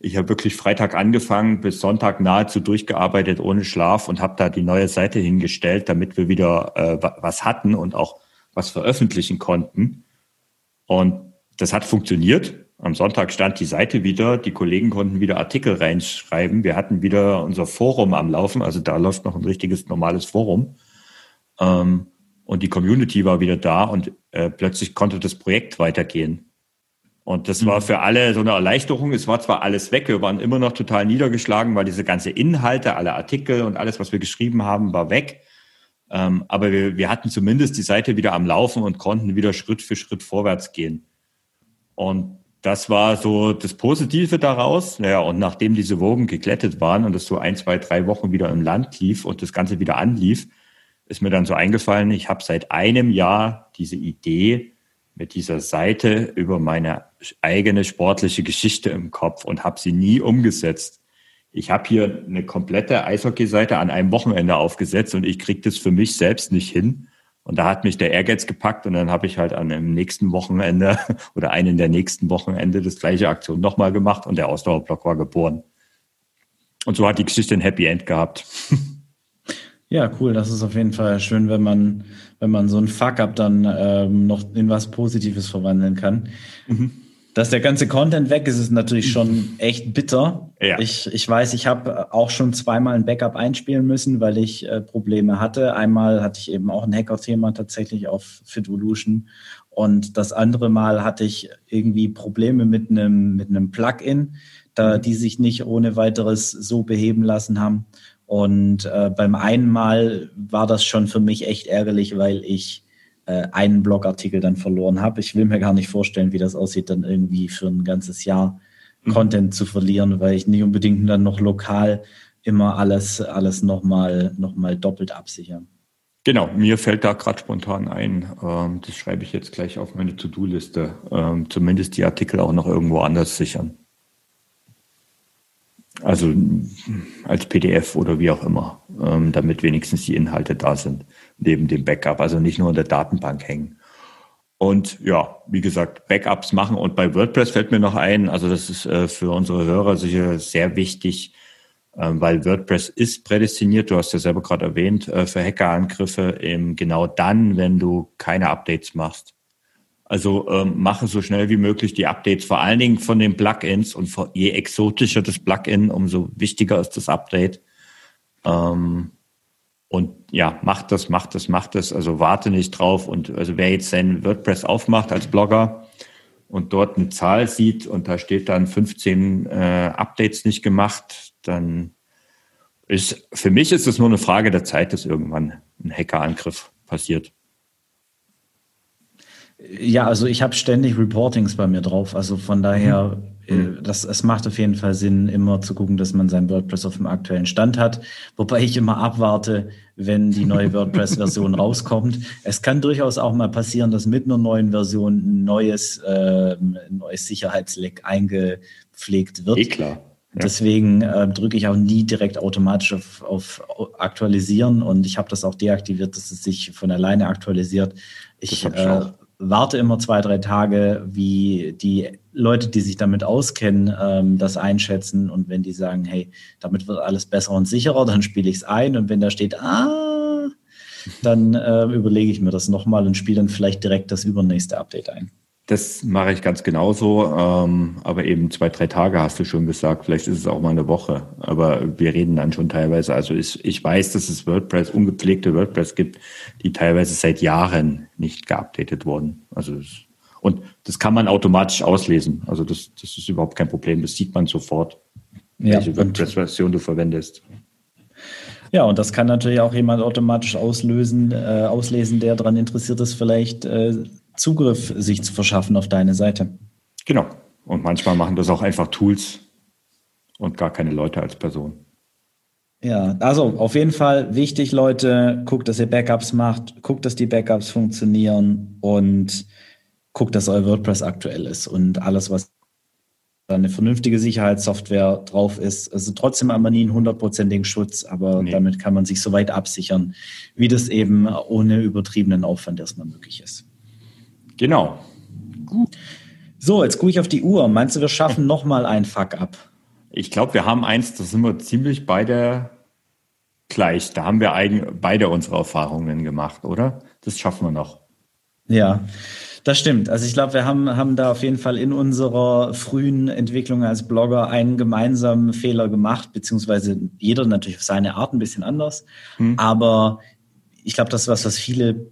ich habe wirklich Freitag angefangen, bis Sonntag nahezu durchgearbeitet ohne Schlaf und habe da die neue Seite hingestellt, damit wir wieder äh, was hatten und auch was veröffentlichen konnten. Und das hat funktioniert. Am Sonntag stand die Seite wieder, die Kollegen konnten wieder Artikel reinschreiben. Wir hatten wieder unser Forum am Laufen, also da läuft noch ein richtiges normales Forum. Ähm, und die Community war wieder da und äh, plötzlich konnte das Projekt weitergehen. Und das war mhm. für alle so eine Erleichterung. Es war zwar alles weg, wir waren immer noch total niedergeschlagen, weil diese ganze Inhalte, alle Artikel und alles, was wir geschrieben haben, war weg. Ähm, aber wir, wir hatten zumindest die Seite wieder am Laufen und konnten wieder Schritt für Schritt vorwärts gehen. Und das war so das Positive daraus. Naja, und nachdem diese Wogen geglättet waren und es so ein, zwei, drei Wochen wieder im Land lief und das Ganze wieder anlief, ist mir dann so eingefallen, ich habe seit einem Jahr diese Idee mit dieser Seite über meine eigene sportliche Geschichte im Kopf und habe sie nie umgesetzt ich habe hier eine komplette Eishockey-Seite an einem Wochenende aufgesetzt und ich kriege das für mich selbst nicht hin. Und da hat mich der Ehrgeiz gepackt und dann habe ich halt an dem nächsten Wochenende oder einen der nächsten Wochenende das gleiche Aktion nochmal gemacht und der Ausdauerblock war geboren. Und so hat die Geschichte ein Happy End gehabt. Ja, cool. Das ist auf jeden Fall schön, wenn man, wenn man so ein Fuck-up dann ähm, noch in was Positives verwandeln kann. Mhm dass der ganze Content weg ist, ist natürlich schon echt bitter. Ja. Ich, ich weiß, ich habe auch schon zweimal ein Backup einspielen müssen, weil ich äh, Probleme hatte. Einmal hatte ich eben auch ein Hacker-Thema tatsächlich auf Fitvolution und das andere Mal hatte ich irgendwie Probleme mit einem mit einem Plugin, da die sich nicht ohne weiteres so beheben lassen haben. Und äh, beim einen Mal war das schon für mich echt ärgerlich, weil ich äh, einen Blogartikel dann verloren habe. Ich will mir gar nicht vorstellen, wie das aussieht, dann irgendwie für ein ganzes Jahr mhm. Content zu verlieren, weil ich nicht unbedingt dann noch lokal immer alles, alles nochmal noch mal doppelt absichere. Genau, mir fällt da gerade spontan ein, ähm, das schreibe ich jetzt gleich auf meine To-Do-Liste, ähm, zumindest die Artikel auch noch irgendwo anders sichern. Also als PDF oder wie auch immer, ähm, damit wenigstens die Inhalte da sind, neben dem Backup, also nicht nur in der Datenbank hängen. Und ja, wie gesagt, Backups machen. Und bei WordPress fällt mir noch ein, also das ist äh, für unsere Hörer sicher sehr wichtig, äh, weil WordPress ist prädestiniert, du hast ja selber gerade erwähnt, äh, für Hackerangriffe eben genau dann, wenn du keine Updates machst. Also ähm, mache so schnell wie möglich die Updates, vor allen Dingen von den Plugins und je exotischer das Plugin, umso wichtiger ist das Update. Ähm, und ja, macht das, macht das, macht das. Also warte nicht drauf. Und also wer jetzt sein WordPress aufmacht als Blogger und dort eine Zahl sieht und da steht dann 15 äh, Updates nicht gemacht, dann ist für mich ist es nur eine Frage der Zeit, dass irgendwann ein Hackerangriff passiert. Ja, also ich habe ständig Reportings bei mir drauf. Also von daher, mhm. Äh, das, es macht auf jeden Fall Sinn, immer zu gucken, dass man sein WordPress auf dem aktuellen Stand hat. Wobei ich immer abwarte, wenn die neue WordPress-Version rauskommt. Es kann durchaus auch mal passieren, dass mit einer neuen Version ein neues, äh, ein neues Sicherheitsleck eingepflegt wird. Eh klar. Ja. Deswegen äh, drücke ich auch nie direkt automatisch auf, auf Aktualisieren und ich habe das auch deaktiviert, dass es sich von alleine aktualisiert. Ich, ich äh, warte immer zwei, drei Tage, wie die Leute, die sich damit auskennen, ähm, das einschätzen. Und wenn die sagen, hey, damit wird alles besser und sicherer, dann spiele ich es ein. Und wenn da steht, ah, dann äh, überlege ich mir das nochmal und spiele dann vielleicht direkt das übernächste Update ein. Das mache ich ganz genauso, ähm, aber eben zwei, drei Tage hast du schon gesagt. Vielleicht ist es auch mal eine Woche, aber wir reden dann schon teilweise. Also ich, ich weiß, dass es WordPress, ungepflegte WordPress gibt, die teilweise seit Jahren nicht geupdatet wurden. Also und das kann man automatisch auslesen. Also das, das ist überhaupt kein Problem. Das sieht man sofort, ja, welche WordPress-Version du verwendest. Ja, und das kann natürlich auch jemand automatisch auslösen, äh, auslesen, der daran interessiert ist, vielleicht äh, Zugriff sich zu verschaffen auf deine Seite. Genau. Und manchmal machen das auch einfach Tools und gar keine Leute als Person. Ja, also auf jeden Fall wichtig, Leute, guckt, dass ihr Backups macht, guckt, dass die Backups funktionieren und guckt, dass euer WordPress aktuell ist und alles, was eine vernünftige Sicherheitssoftware drauf ist. Also trotzdem haben wir nie einen hundertprozentigen Schutz, aber nee. damit kann man sich so weit absichern, wie das eben ohne übertriebenen Aufwand erstmal möglich ist. Genau. Gut. So, jetzt gucke ich auf die Uhr. Meinst du, wir schaffen nochmal ein Fuck-up? Ich glaube, wir haben eins, da sind wir ziemlich beide gleich. Da haben wir eigen, beide unsere Erfahrungen gemacht, oder? Das schaffen wir noch. Ja, das stimmt. Also ich glaube, wir haben, haben da auf jeden Fall in unserer frühen Entwicklung als Blogger einen gemeinsamen Fehler gemacht, beziehungsweise jeder natürlich auf seine Art ein bisschen anders. Hm. Aber ich glaube, das ist was, was viele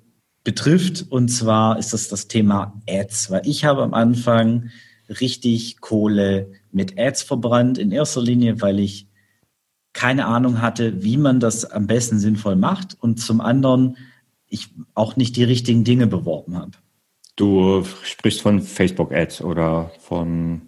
betrifft. Und zwar ist das das Thema Ads, weil ich habe am Anfang richtig Kohle mit Ads verbrannt. In erster Linie, weil ich keine Ahnung hatte, wie man das am besten sinnvoll macht und zum anderen ich auch nicht die richtigen Dinge beworben habe. Du sprichst von Facebook Ads oder von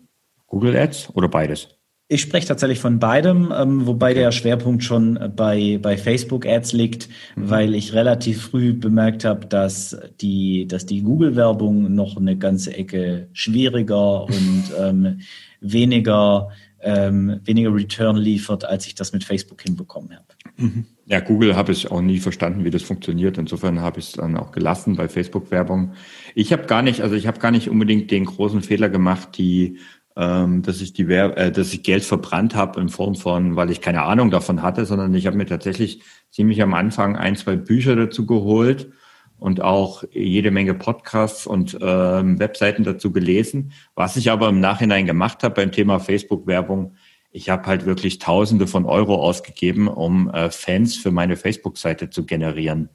Google Ads oder beides? Ich spreche tatsächlich von beidem, ähm, wobei der Schwerpunkt schon bei, bei Facebook Ads liegt, mhm. weil ich relativ früh bemerkt habe, dass die, dass die Google-Werbung noch eine ganze Ecke schwieriger und ähm, weniger, ähm, weniger Return liefert, als ich das mit Facebook hinbekommen habe. Mhm. Ja, Google habe ich auch nie verstanden, wie das funktioniert. Insofern habe ich es dann auch gelassen bei Facebook-Werbung. Ich habe gar nicht, also ich habe gar nicht unbedingt den großen Fehler gemacht, die ähm, dass ich die Wer äh, dass ich Geld verbrannt habe in Form von, weil ich keine Ahnung davon hatte, sondern ich habe mir tatsächlich ziemlich am Anfang ein, zwei Bücher dazu geholt und auch jede Menge Podcasts und ähm, Webseiten dazu gelesen. Was ich aber im Nachhinein gemacht habe beim Thema Facebook-Werbung, ich habe halt wirklich Tausende von Euro ausgegeben, um äh, Fans für meine Facebook-Seite zu generieren.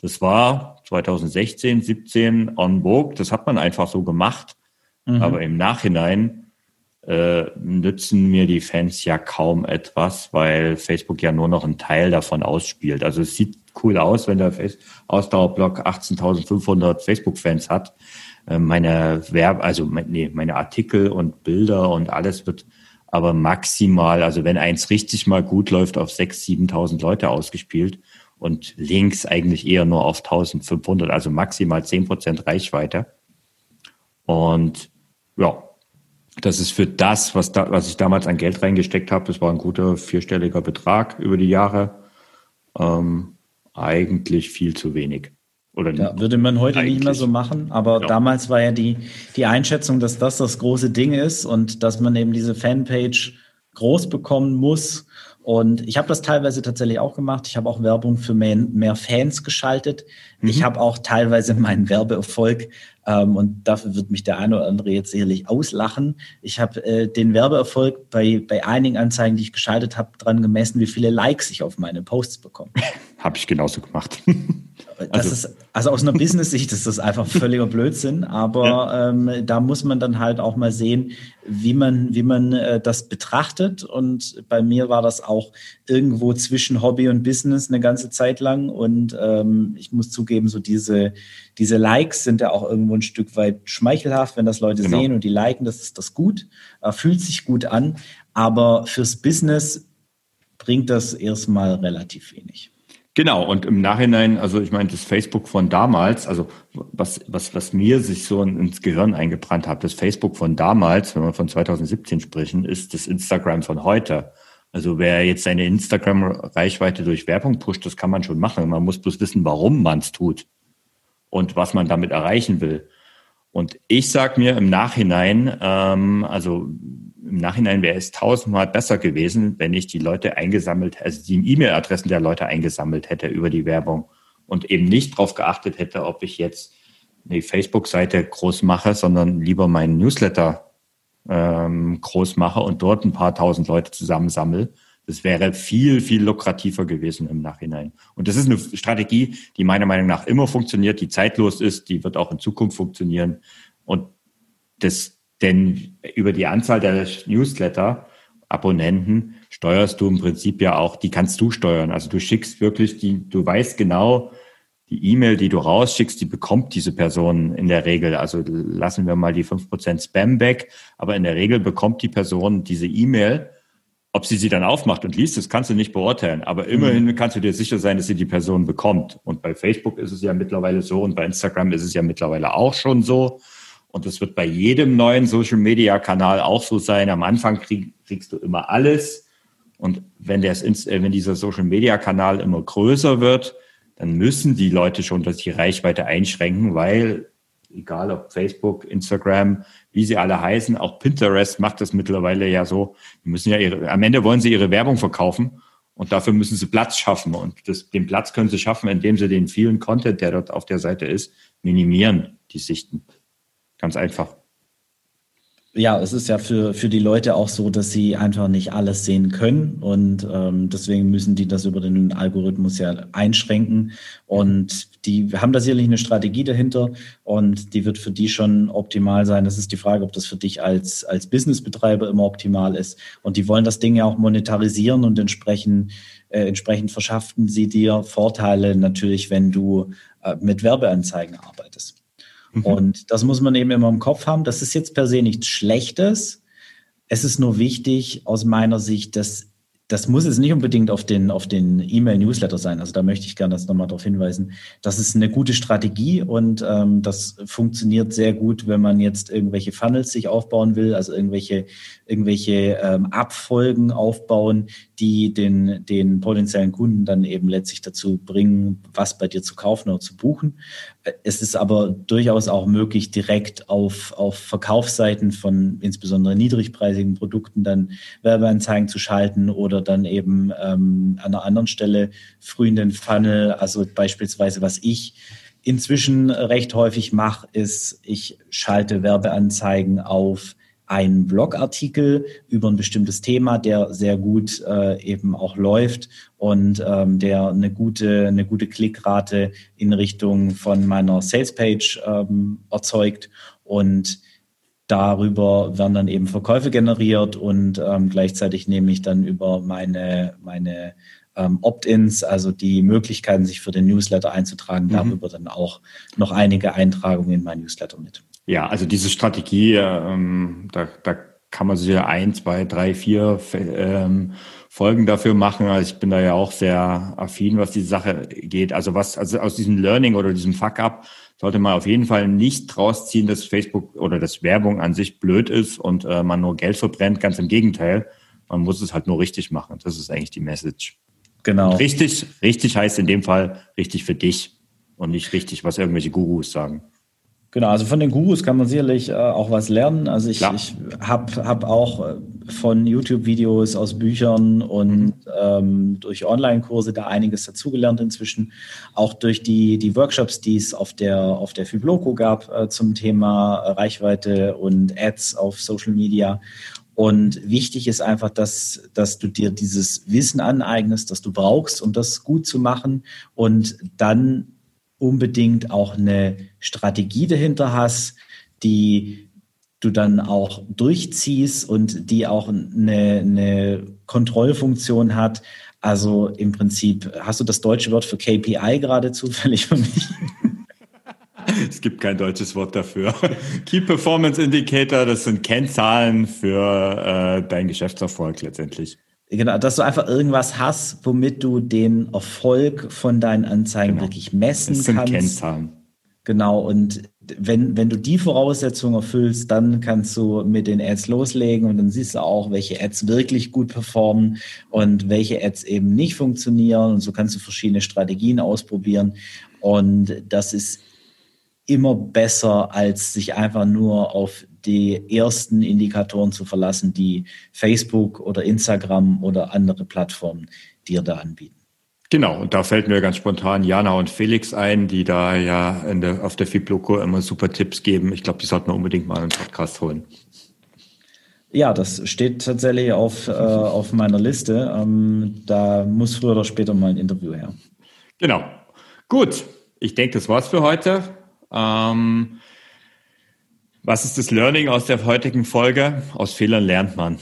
Das war 2016, 17 on Vogue. Das hat man einfach so gemacht. Mhm. Aber im Nachhinein äh, nützen mir die Fans ja kaum etwas, weil Facebook ja nur noch einen Teil davon ausspielt. Also es sieht cool aus, wenn der Ausdauerblock 18.500 Facebook-Fans hat. Äh, meine Werb, also nee, meine Artikel und Bilder und alles wird aber maximal, also wenn eins richtig mal gut läuft, auf 6.000, 7.000 Leute ausgespielt und links eigentlich eher nur auf 1.500, also maximal 10% Reichweite. Und ja, das ist für das, was, da, was ich damals an Geld reingesteckt habe, das war ein guter vierstelliger Betrag über die Jahre, ähm, eigentlich viel zu wenig. Oder ja, würde man heute eigentlich. nicht mehr so machen, aber ja. damals war ja die, die Einschätzung, dass das das große Ding ist und dass man eben diese Fanpage groß bekommen muss. Und ich habe das teilweise tatsächlich auch gemacht. Ich habe auch Werbung für mehr, mehr Fans geschaltet. Mhm. Ich habe auch teilweise meinen Werbeerfolg ähm, und dafür wird mich der eine oder andere jetzt sicherlich auslachen. Ich habe äh, den Werbeerfolg bei, bei einigen Anzeigen, die ich geschaltet habe, dran gemessen, wie viele Likes ich auf meine Posts bekomme. habe ich genauso gemacht. Das also, ist, also aus einer Business-Sicht ist das einfach völliger Blödsinn, aber ja. ähm, da muss man dann halt auch mal sehen, wie man, wie man äh, das betrachtet. Und bei mir war das auch irgendwo zwischen Hobby und Business eine ganze Zeit lang. Und ähm, ich muss zugeben, so diese, diese Likes sind ja auch irgendwo ein Stück weit schmeichelhaft, wenn das Leute genau. sehen und die liken, das ist das gut, äh, fühlt sich gut an. Aber fürs Business bringt das erstmal relativ wenig. Genau, und im Nachhinein, also ich meine, das Facebook von damals, also was, was, was mir sich so ins Gehirn eingebrannt hat, das Facebook von damals, wenn wir von 2017 sprechen, ist das Instagram von heute. Also wer jetzt seine Instagram-Reichweite durch Werbung pusht, das kann man schon machen. Man muss bloß wissen, warum man es tut und was man damit erreichen will. Und ich sage mir im Nachhinein, ähm, also im Nachhinein wäre es tausendmal besser gewesen, wenn ich die Leute eingesammelt, also die E-Mail-Adressen der Leute eingesammelt hätte über die Werbung und eben nicht darauf geachtet hätte, ob ich jetzt eine Facebook-Seite groß mache, sondern lieber meinen Newsletter ähm, groß mache und dort ein paar tausend Leute zusammensammle. Das wäre viel, viel lukrativer gewesen im Nachhinein. Und das ist eine Strategie, die meiner Meinung nach immer funktioniert, die zeitlos ist, die wird auch in Zukunft funktionieren. Und das denn über die Anzahl der Newsletter-Abonnenten steuerst du im Prinzip ja auch, die kannst du steuern. Also du schickst wirklich die, du weißt genau, die E-Mail, die du rausschickst, die bekommt diese Person in der Regel. Also lassen wir mal die fünf Prozent Spam weg, aber in der Regel bekommt die Person diese E-Mail. Ob sie sie dann aufmacht und liest, das kannst du nicht beurteilen. Aber immerhin mhm. kannst du dir sicher sein, dass sie die Person bekommt. Und bei Facebook ist es ja mittlerweile so und bei Instagram ist es ja mittlerweile auch schon so. Und das wird bei jedem neuen Social-Media-Kanal auch so sein. Am Anfang krieg, kriegst du immer alles. Und wenn, der, äh, wenn dieser Social-Media-Kanal immer größer wird, dann müssen die Leute schon dass die Reichweite einschränken, weil egal ob Facebook, Instagram, wie sie alle heißen, auch Pinterest macht das mittlerweile ja so. Die müssen ja ihre, am Ende wollen sie ihre Werbung verkaufen und dafür müssen sie Platz schaffen. Und das, den Platz können sie schaffen, indem sie den vielen Content, der dort auf der Seite ist, minimieren, die Sichten. Ganz einfach. ja, es ist ja für, für die Leute auch so, dass sie einfach nicht alles sehen können und ähm, deswegen müssen die das über den Algorithmus ja einschränken und die haben da sicherlich eine Strategie dahinter und die wird für die schon optimal sein. Das ist die Frage, ob das für dich als, als Businessbetreiber immer optimal ist und die wollen das Ding ja auch monetarisieren und entsprechend, äh, entsprechend verschaffen sie dir Vorteile natürlich, wenn du äh, mit Werbeanzeigen arbeitest. Mhm. Und das muss man eben immer im Kopf haben. Das ist jetzt per se nichts Schlechtes. Es ist nur wichtig aus meiner Sicht, dass das muss jetzt nicht unbedingt auf den, auf den E-Mail-Newsletter sein. Also da möchte ich gerne das nochmal darauf hinweisen. Das ist eine gute Strategie und ähm, das funktioniert sehr gut, wenn man jetzt irgendwelche Funnels sich aufbauen will, also irgendwelche, irgendwelche ähm, Abfolgen aufbauen, die den, den potenziellen Kunden dann eben letztlich dazu bringen, was bei dir zu kaufen oder zu buchen. Es ist aber durchaus auch möglich, direkt auf, auf Verkaufsseiten von insbesondere niedrigpreisigen Produkten dann Werbeanzeigen zu schalten oder dann eben ähm, an einer anderen Stelle früh in den Funnel, also beispielsweise was ich inzwischen recht häufig mache, ist, ich schalte Werbeanzeigen auf einen Blogartikel über ein bestimmtes Thema, der sehr gut äh, eben auch läuft und ähm, der eine gute, eine gute Klickrate in Richtung von meiner Salespage ähm, erzeugt und darüber werden dann eben Verkäufe generiert und ähm, gleichzeitig nehme ich dann über meine, meine ähm, Opt-ins, also die Möglichkeiten, sich für den Newsletter einzutragen, mhm. darüber dann auch noch einige Eintragungen in mein Newsletter mit. Ja, also diese Strategie, ähm, da, da kann man sich ja ein, zwei, drei, vier ähm, Folgen dafür machen. Also ich bin da ja auch sehr affin, was die Sache geht. Also was, also aus diesem Learning oder diesem Fuck-up sollte man auf jeden Fall nicht rausziehen, dass Facebook oder dass Werbung an sich blöd ist und äh, man nur Geld verbrennt. Ganz im Gegenteil. Man muss es halt nur richtig machen. Das ist eigentlich die Message. Genau. Und richtig, richtig heißt in dem Fall richtig für dich und nicht richtig, was irgendwelche Gurus sagen. Genau, also von den Gurus kann man sicherlich äh, auch was lernen. Also ich, ich habe hab auch äh, von YouTube-Videos aus Büchern und mhm. ähm, durch Online-Kurse da einiges dazugelernt inzwischen. Auch durch die, die Workshops, die es auf der, auf der Fibloco gab äh, zum Thema Reichweite und Ads auf Social Media. Und wichtig ist einfach, dass, dass du dir dieses Wissen aneignest, das du brauchst, um das gut zu machen und dann unbedingt auch eine Strategie dahinter hast, die du dann auch durchziehst und die auch eine, eine Kontrollfunktion hat. Also im Prinzip, hast du das deutsche Wort für KPI gerade zufällig für mich? Es gibt kein deutsches Wort dafür. Key Performance Indicator, das sind Kennzahlen für äh, deinen Geschäftserfolg letztendlich. Genau, dass du einfach irgendwas hast, womit du den Erfolg von deinen Anzeigen genau. wirklich messen das sind kannst. Kennzahlen. Genau, und wenn, wenn du die Voraussetzungen erfüllst, dann kannst du mit den Ads loslegen und dann siehst du auch, welche Ads wirklich gut performen und welche Ads eben nicht funktionieren. Und so kannst du verschiedene Strategien ausprobieren. Und das ist immer besser, als sich einfach nur auf die ersten Indikatoren zu verlassen, die Facebook oder Instagram oder andere Plattformen dir da anbieten. Genau, und da fällt mir ganz spontan Jana und Felix ein, die da ja der, auf der Fibloco immer super Tipps geben. Ich glaube, die sollten wir unbedingt mal einen Podcast holen. Ja, das steht tatsächlich auf, äh, auf meiner Liste. Ähm, da muss früher oder später mal ein Interview her. Genau. Gut, ich denke, das war's für heute. Ähm, was ist das Learning aus der heutigen Folge? Aus Fehlern lernt man.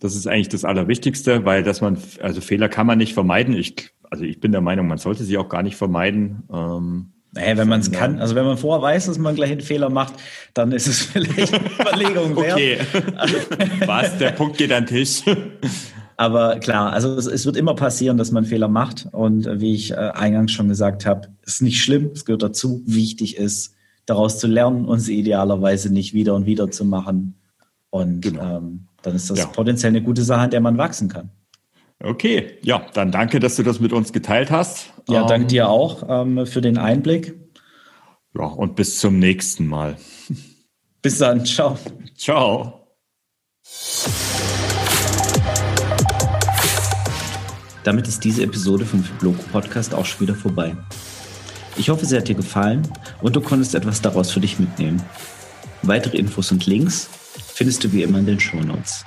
Das ist eigentlich das Allerwichtigste, weil dass man, also Fehler kann man nicht vermeiden. Ich, also ich bin der Meinung, man sollte sie auch gar nicht vermeiden. Ähm, naja, wenn man es kann, also wenn man vorher weiß, dass man gleich einen Fehler macht, dann ist es vielleicht eine Überlegung wert. okay. Was? Der Punkt geht an den Tisch. Aber klar, also es, es, wird immer passieren, dass man Fehler macht. Und wie ich äh, eingangs schon gesagt habe, ist nicht schlimm, es gehört dazu. Wichtig ist, daraus zu lernen und sie idealerweise nicht wieder und wieder zu machen. Und genau. ähm, dann ist das ja. potenziell eine gute Sache, an der man wachsen kann. Okay, ja, dann danke, dass du das mit uns geteilt hast. Ja, ähm, danke dir auch ähm, für den Einblick. Ja, und bis zum nächsten Mal. Bis dann, ciao. Ciao. Damit ist diese Episode vom Fibloco Podcast auch schon wieder vorbei. Ich hoffe, sie hat dir gefallen und du konntest etwas daraus für dich mitnehmen. Weitere Infos und Links findest du wie immer in den Shownotes.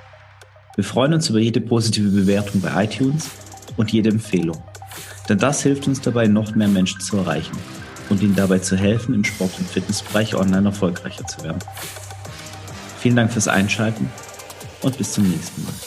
Wir freuen uns über jede positive Bewertung bei iTunes und jede Empfehlung. Denn das hilft uns dabei, noch mehr Menschen zu erreichen und ihnen dabei zu helfen, im Sport- und Fitnessbereich online erfolgreicher zu werden. Vielen Dank fürs Einschalten und bis zum nächsten Mal.